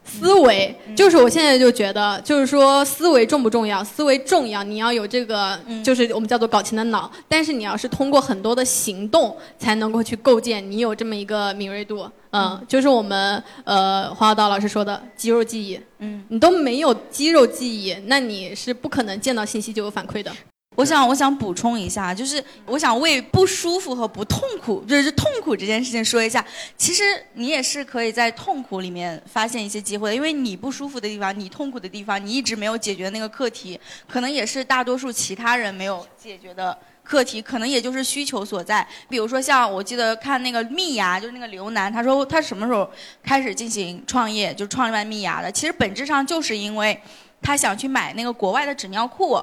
思维就是我现在就觉得，就是说思维重不重要？思维重要，你要有这个，就是我们叫做搞钱的脑。但是你要是通过很多的行动，才能够去构建你有这么一个敏锐度。嗯，就是我们呃黄小道老师说的肌肉记忆。嗯，你都没有肌肉记忆，那你是不可能见到信息就有反馈的。我想，我想补充一下，就是我想为不舒服和不痛苦，就是痛苦这件事情说一下。其实你也是可以在痛苦里面发现一些机会的，因为你不舒服的地方，你痛苦的地方，你一直没有解决那个课题，可能也是大多数其他人没有解决的。课题可能也就是需求所在，比如说像我记得看那个蜜芽，就是那个刘楠，他说他什么时候开始进行创业，就创办蜜芽的，其实本质上就是因为他想去买那个国外的纸尿裤，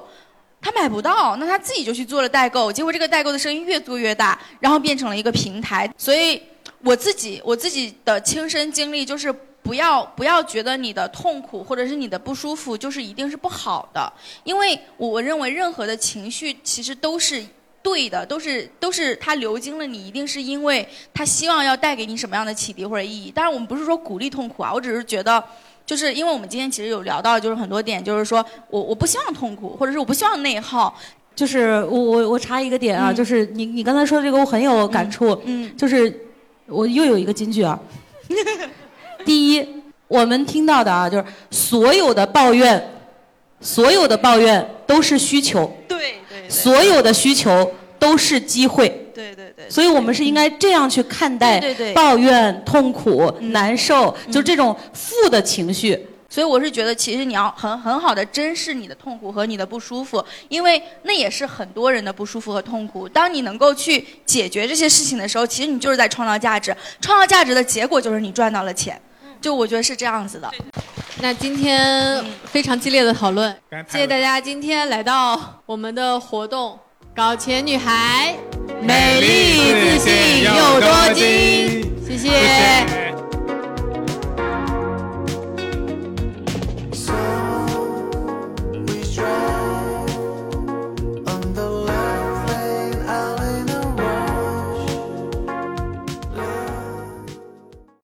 他买不到，那他自己就去做了代购，结果这个代购的生意越做越大，然后变成了一个平台。所以我自己我自己的亲身经历就是，不要不要觉得你的痛苦或者是你的不舒服就是一定是不好的，因为我认为任何的情绪其实都是。对的，都是都是他流经了你，一定是因为他希望要带给你什么样的启迪或者意义。当然，我们不是说鼓励痛苦啊，我只是觉得，就是因为我们今天其实有聊到，就是很多点，就是说我我不希望痛苦，或者是我不希望内耗。就是我我我查一个点啊，嗯就是你你刚才说的这个我很有感触，嗯就是我又有一个金句啊。第一，我们听到的啊，就是所有的抱怨，所有的抱怨都是需求，对对所有的需求都是机会。对对对。所以我们是应该这样去看待对对对抱怨、痛苦、难受，就这种负的情绪。所以我是觉得，其实你要很很好的珍视你的痛苦和你的不舒服，因为那也是很多人的不舒服和痛苦。当你能够去解决这些事情的时候，其实你就是在创造价值。创造价值的结果就是你赚到了钱。就我觉得是这样子的。那今天非常激烈的讨论，谢谢大家今天来到我们的活动“搞钱女孩”，美丽自信又多金谢谢。谢谢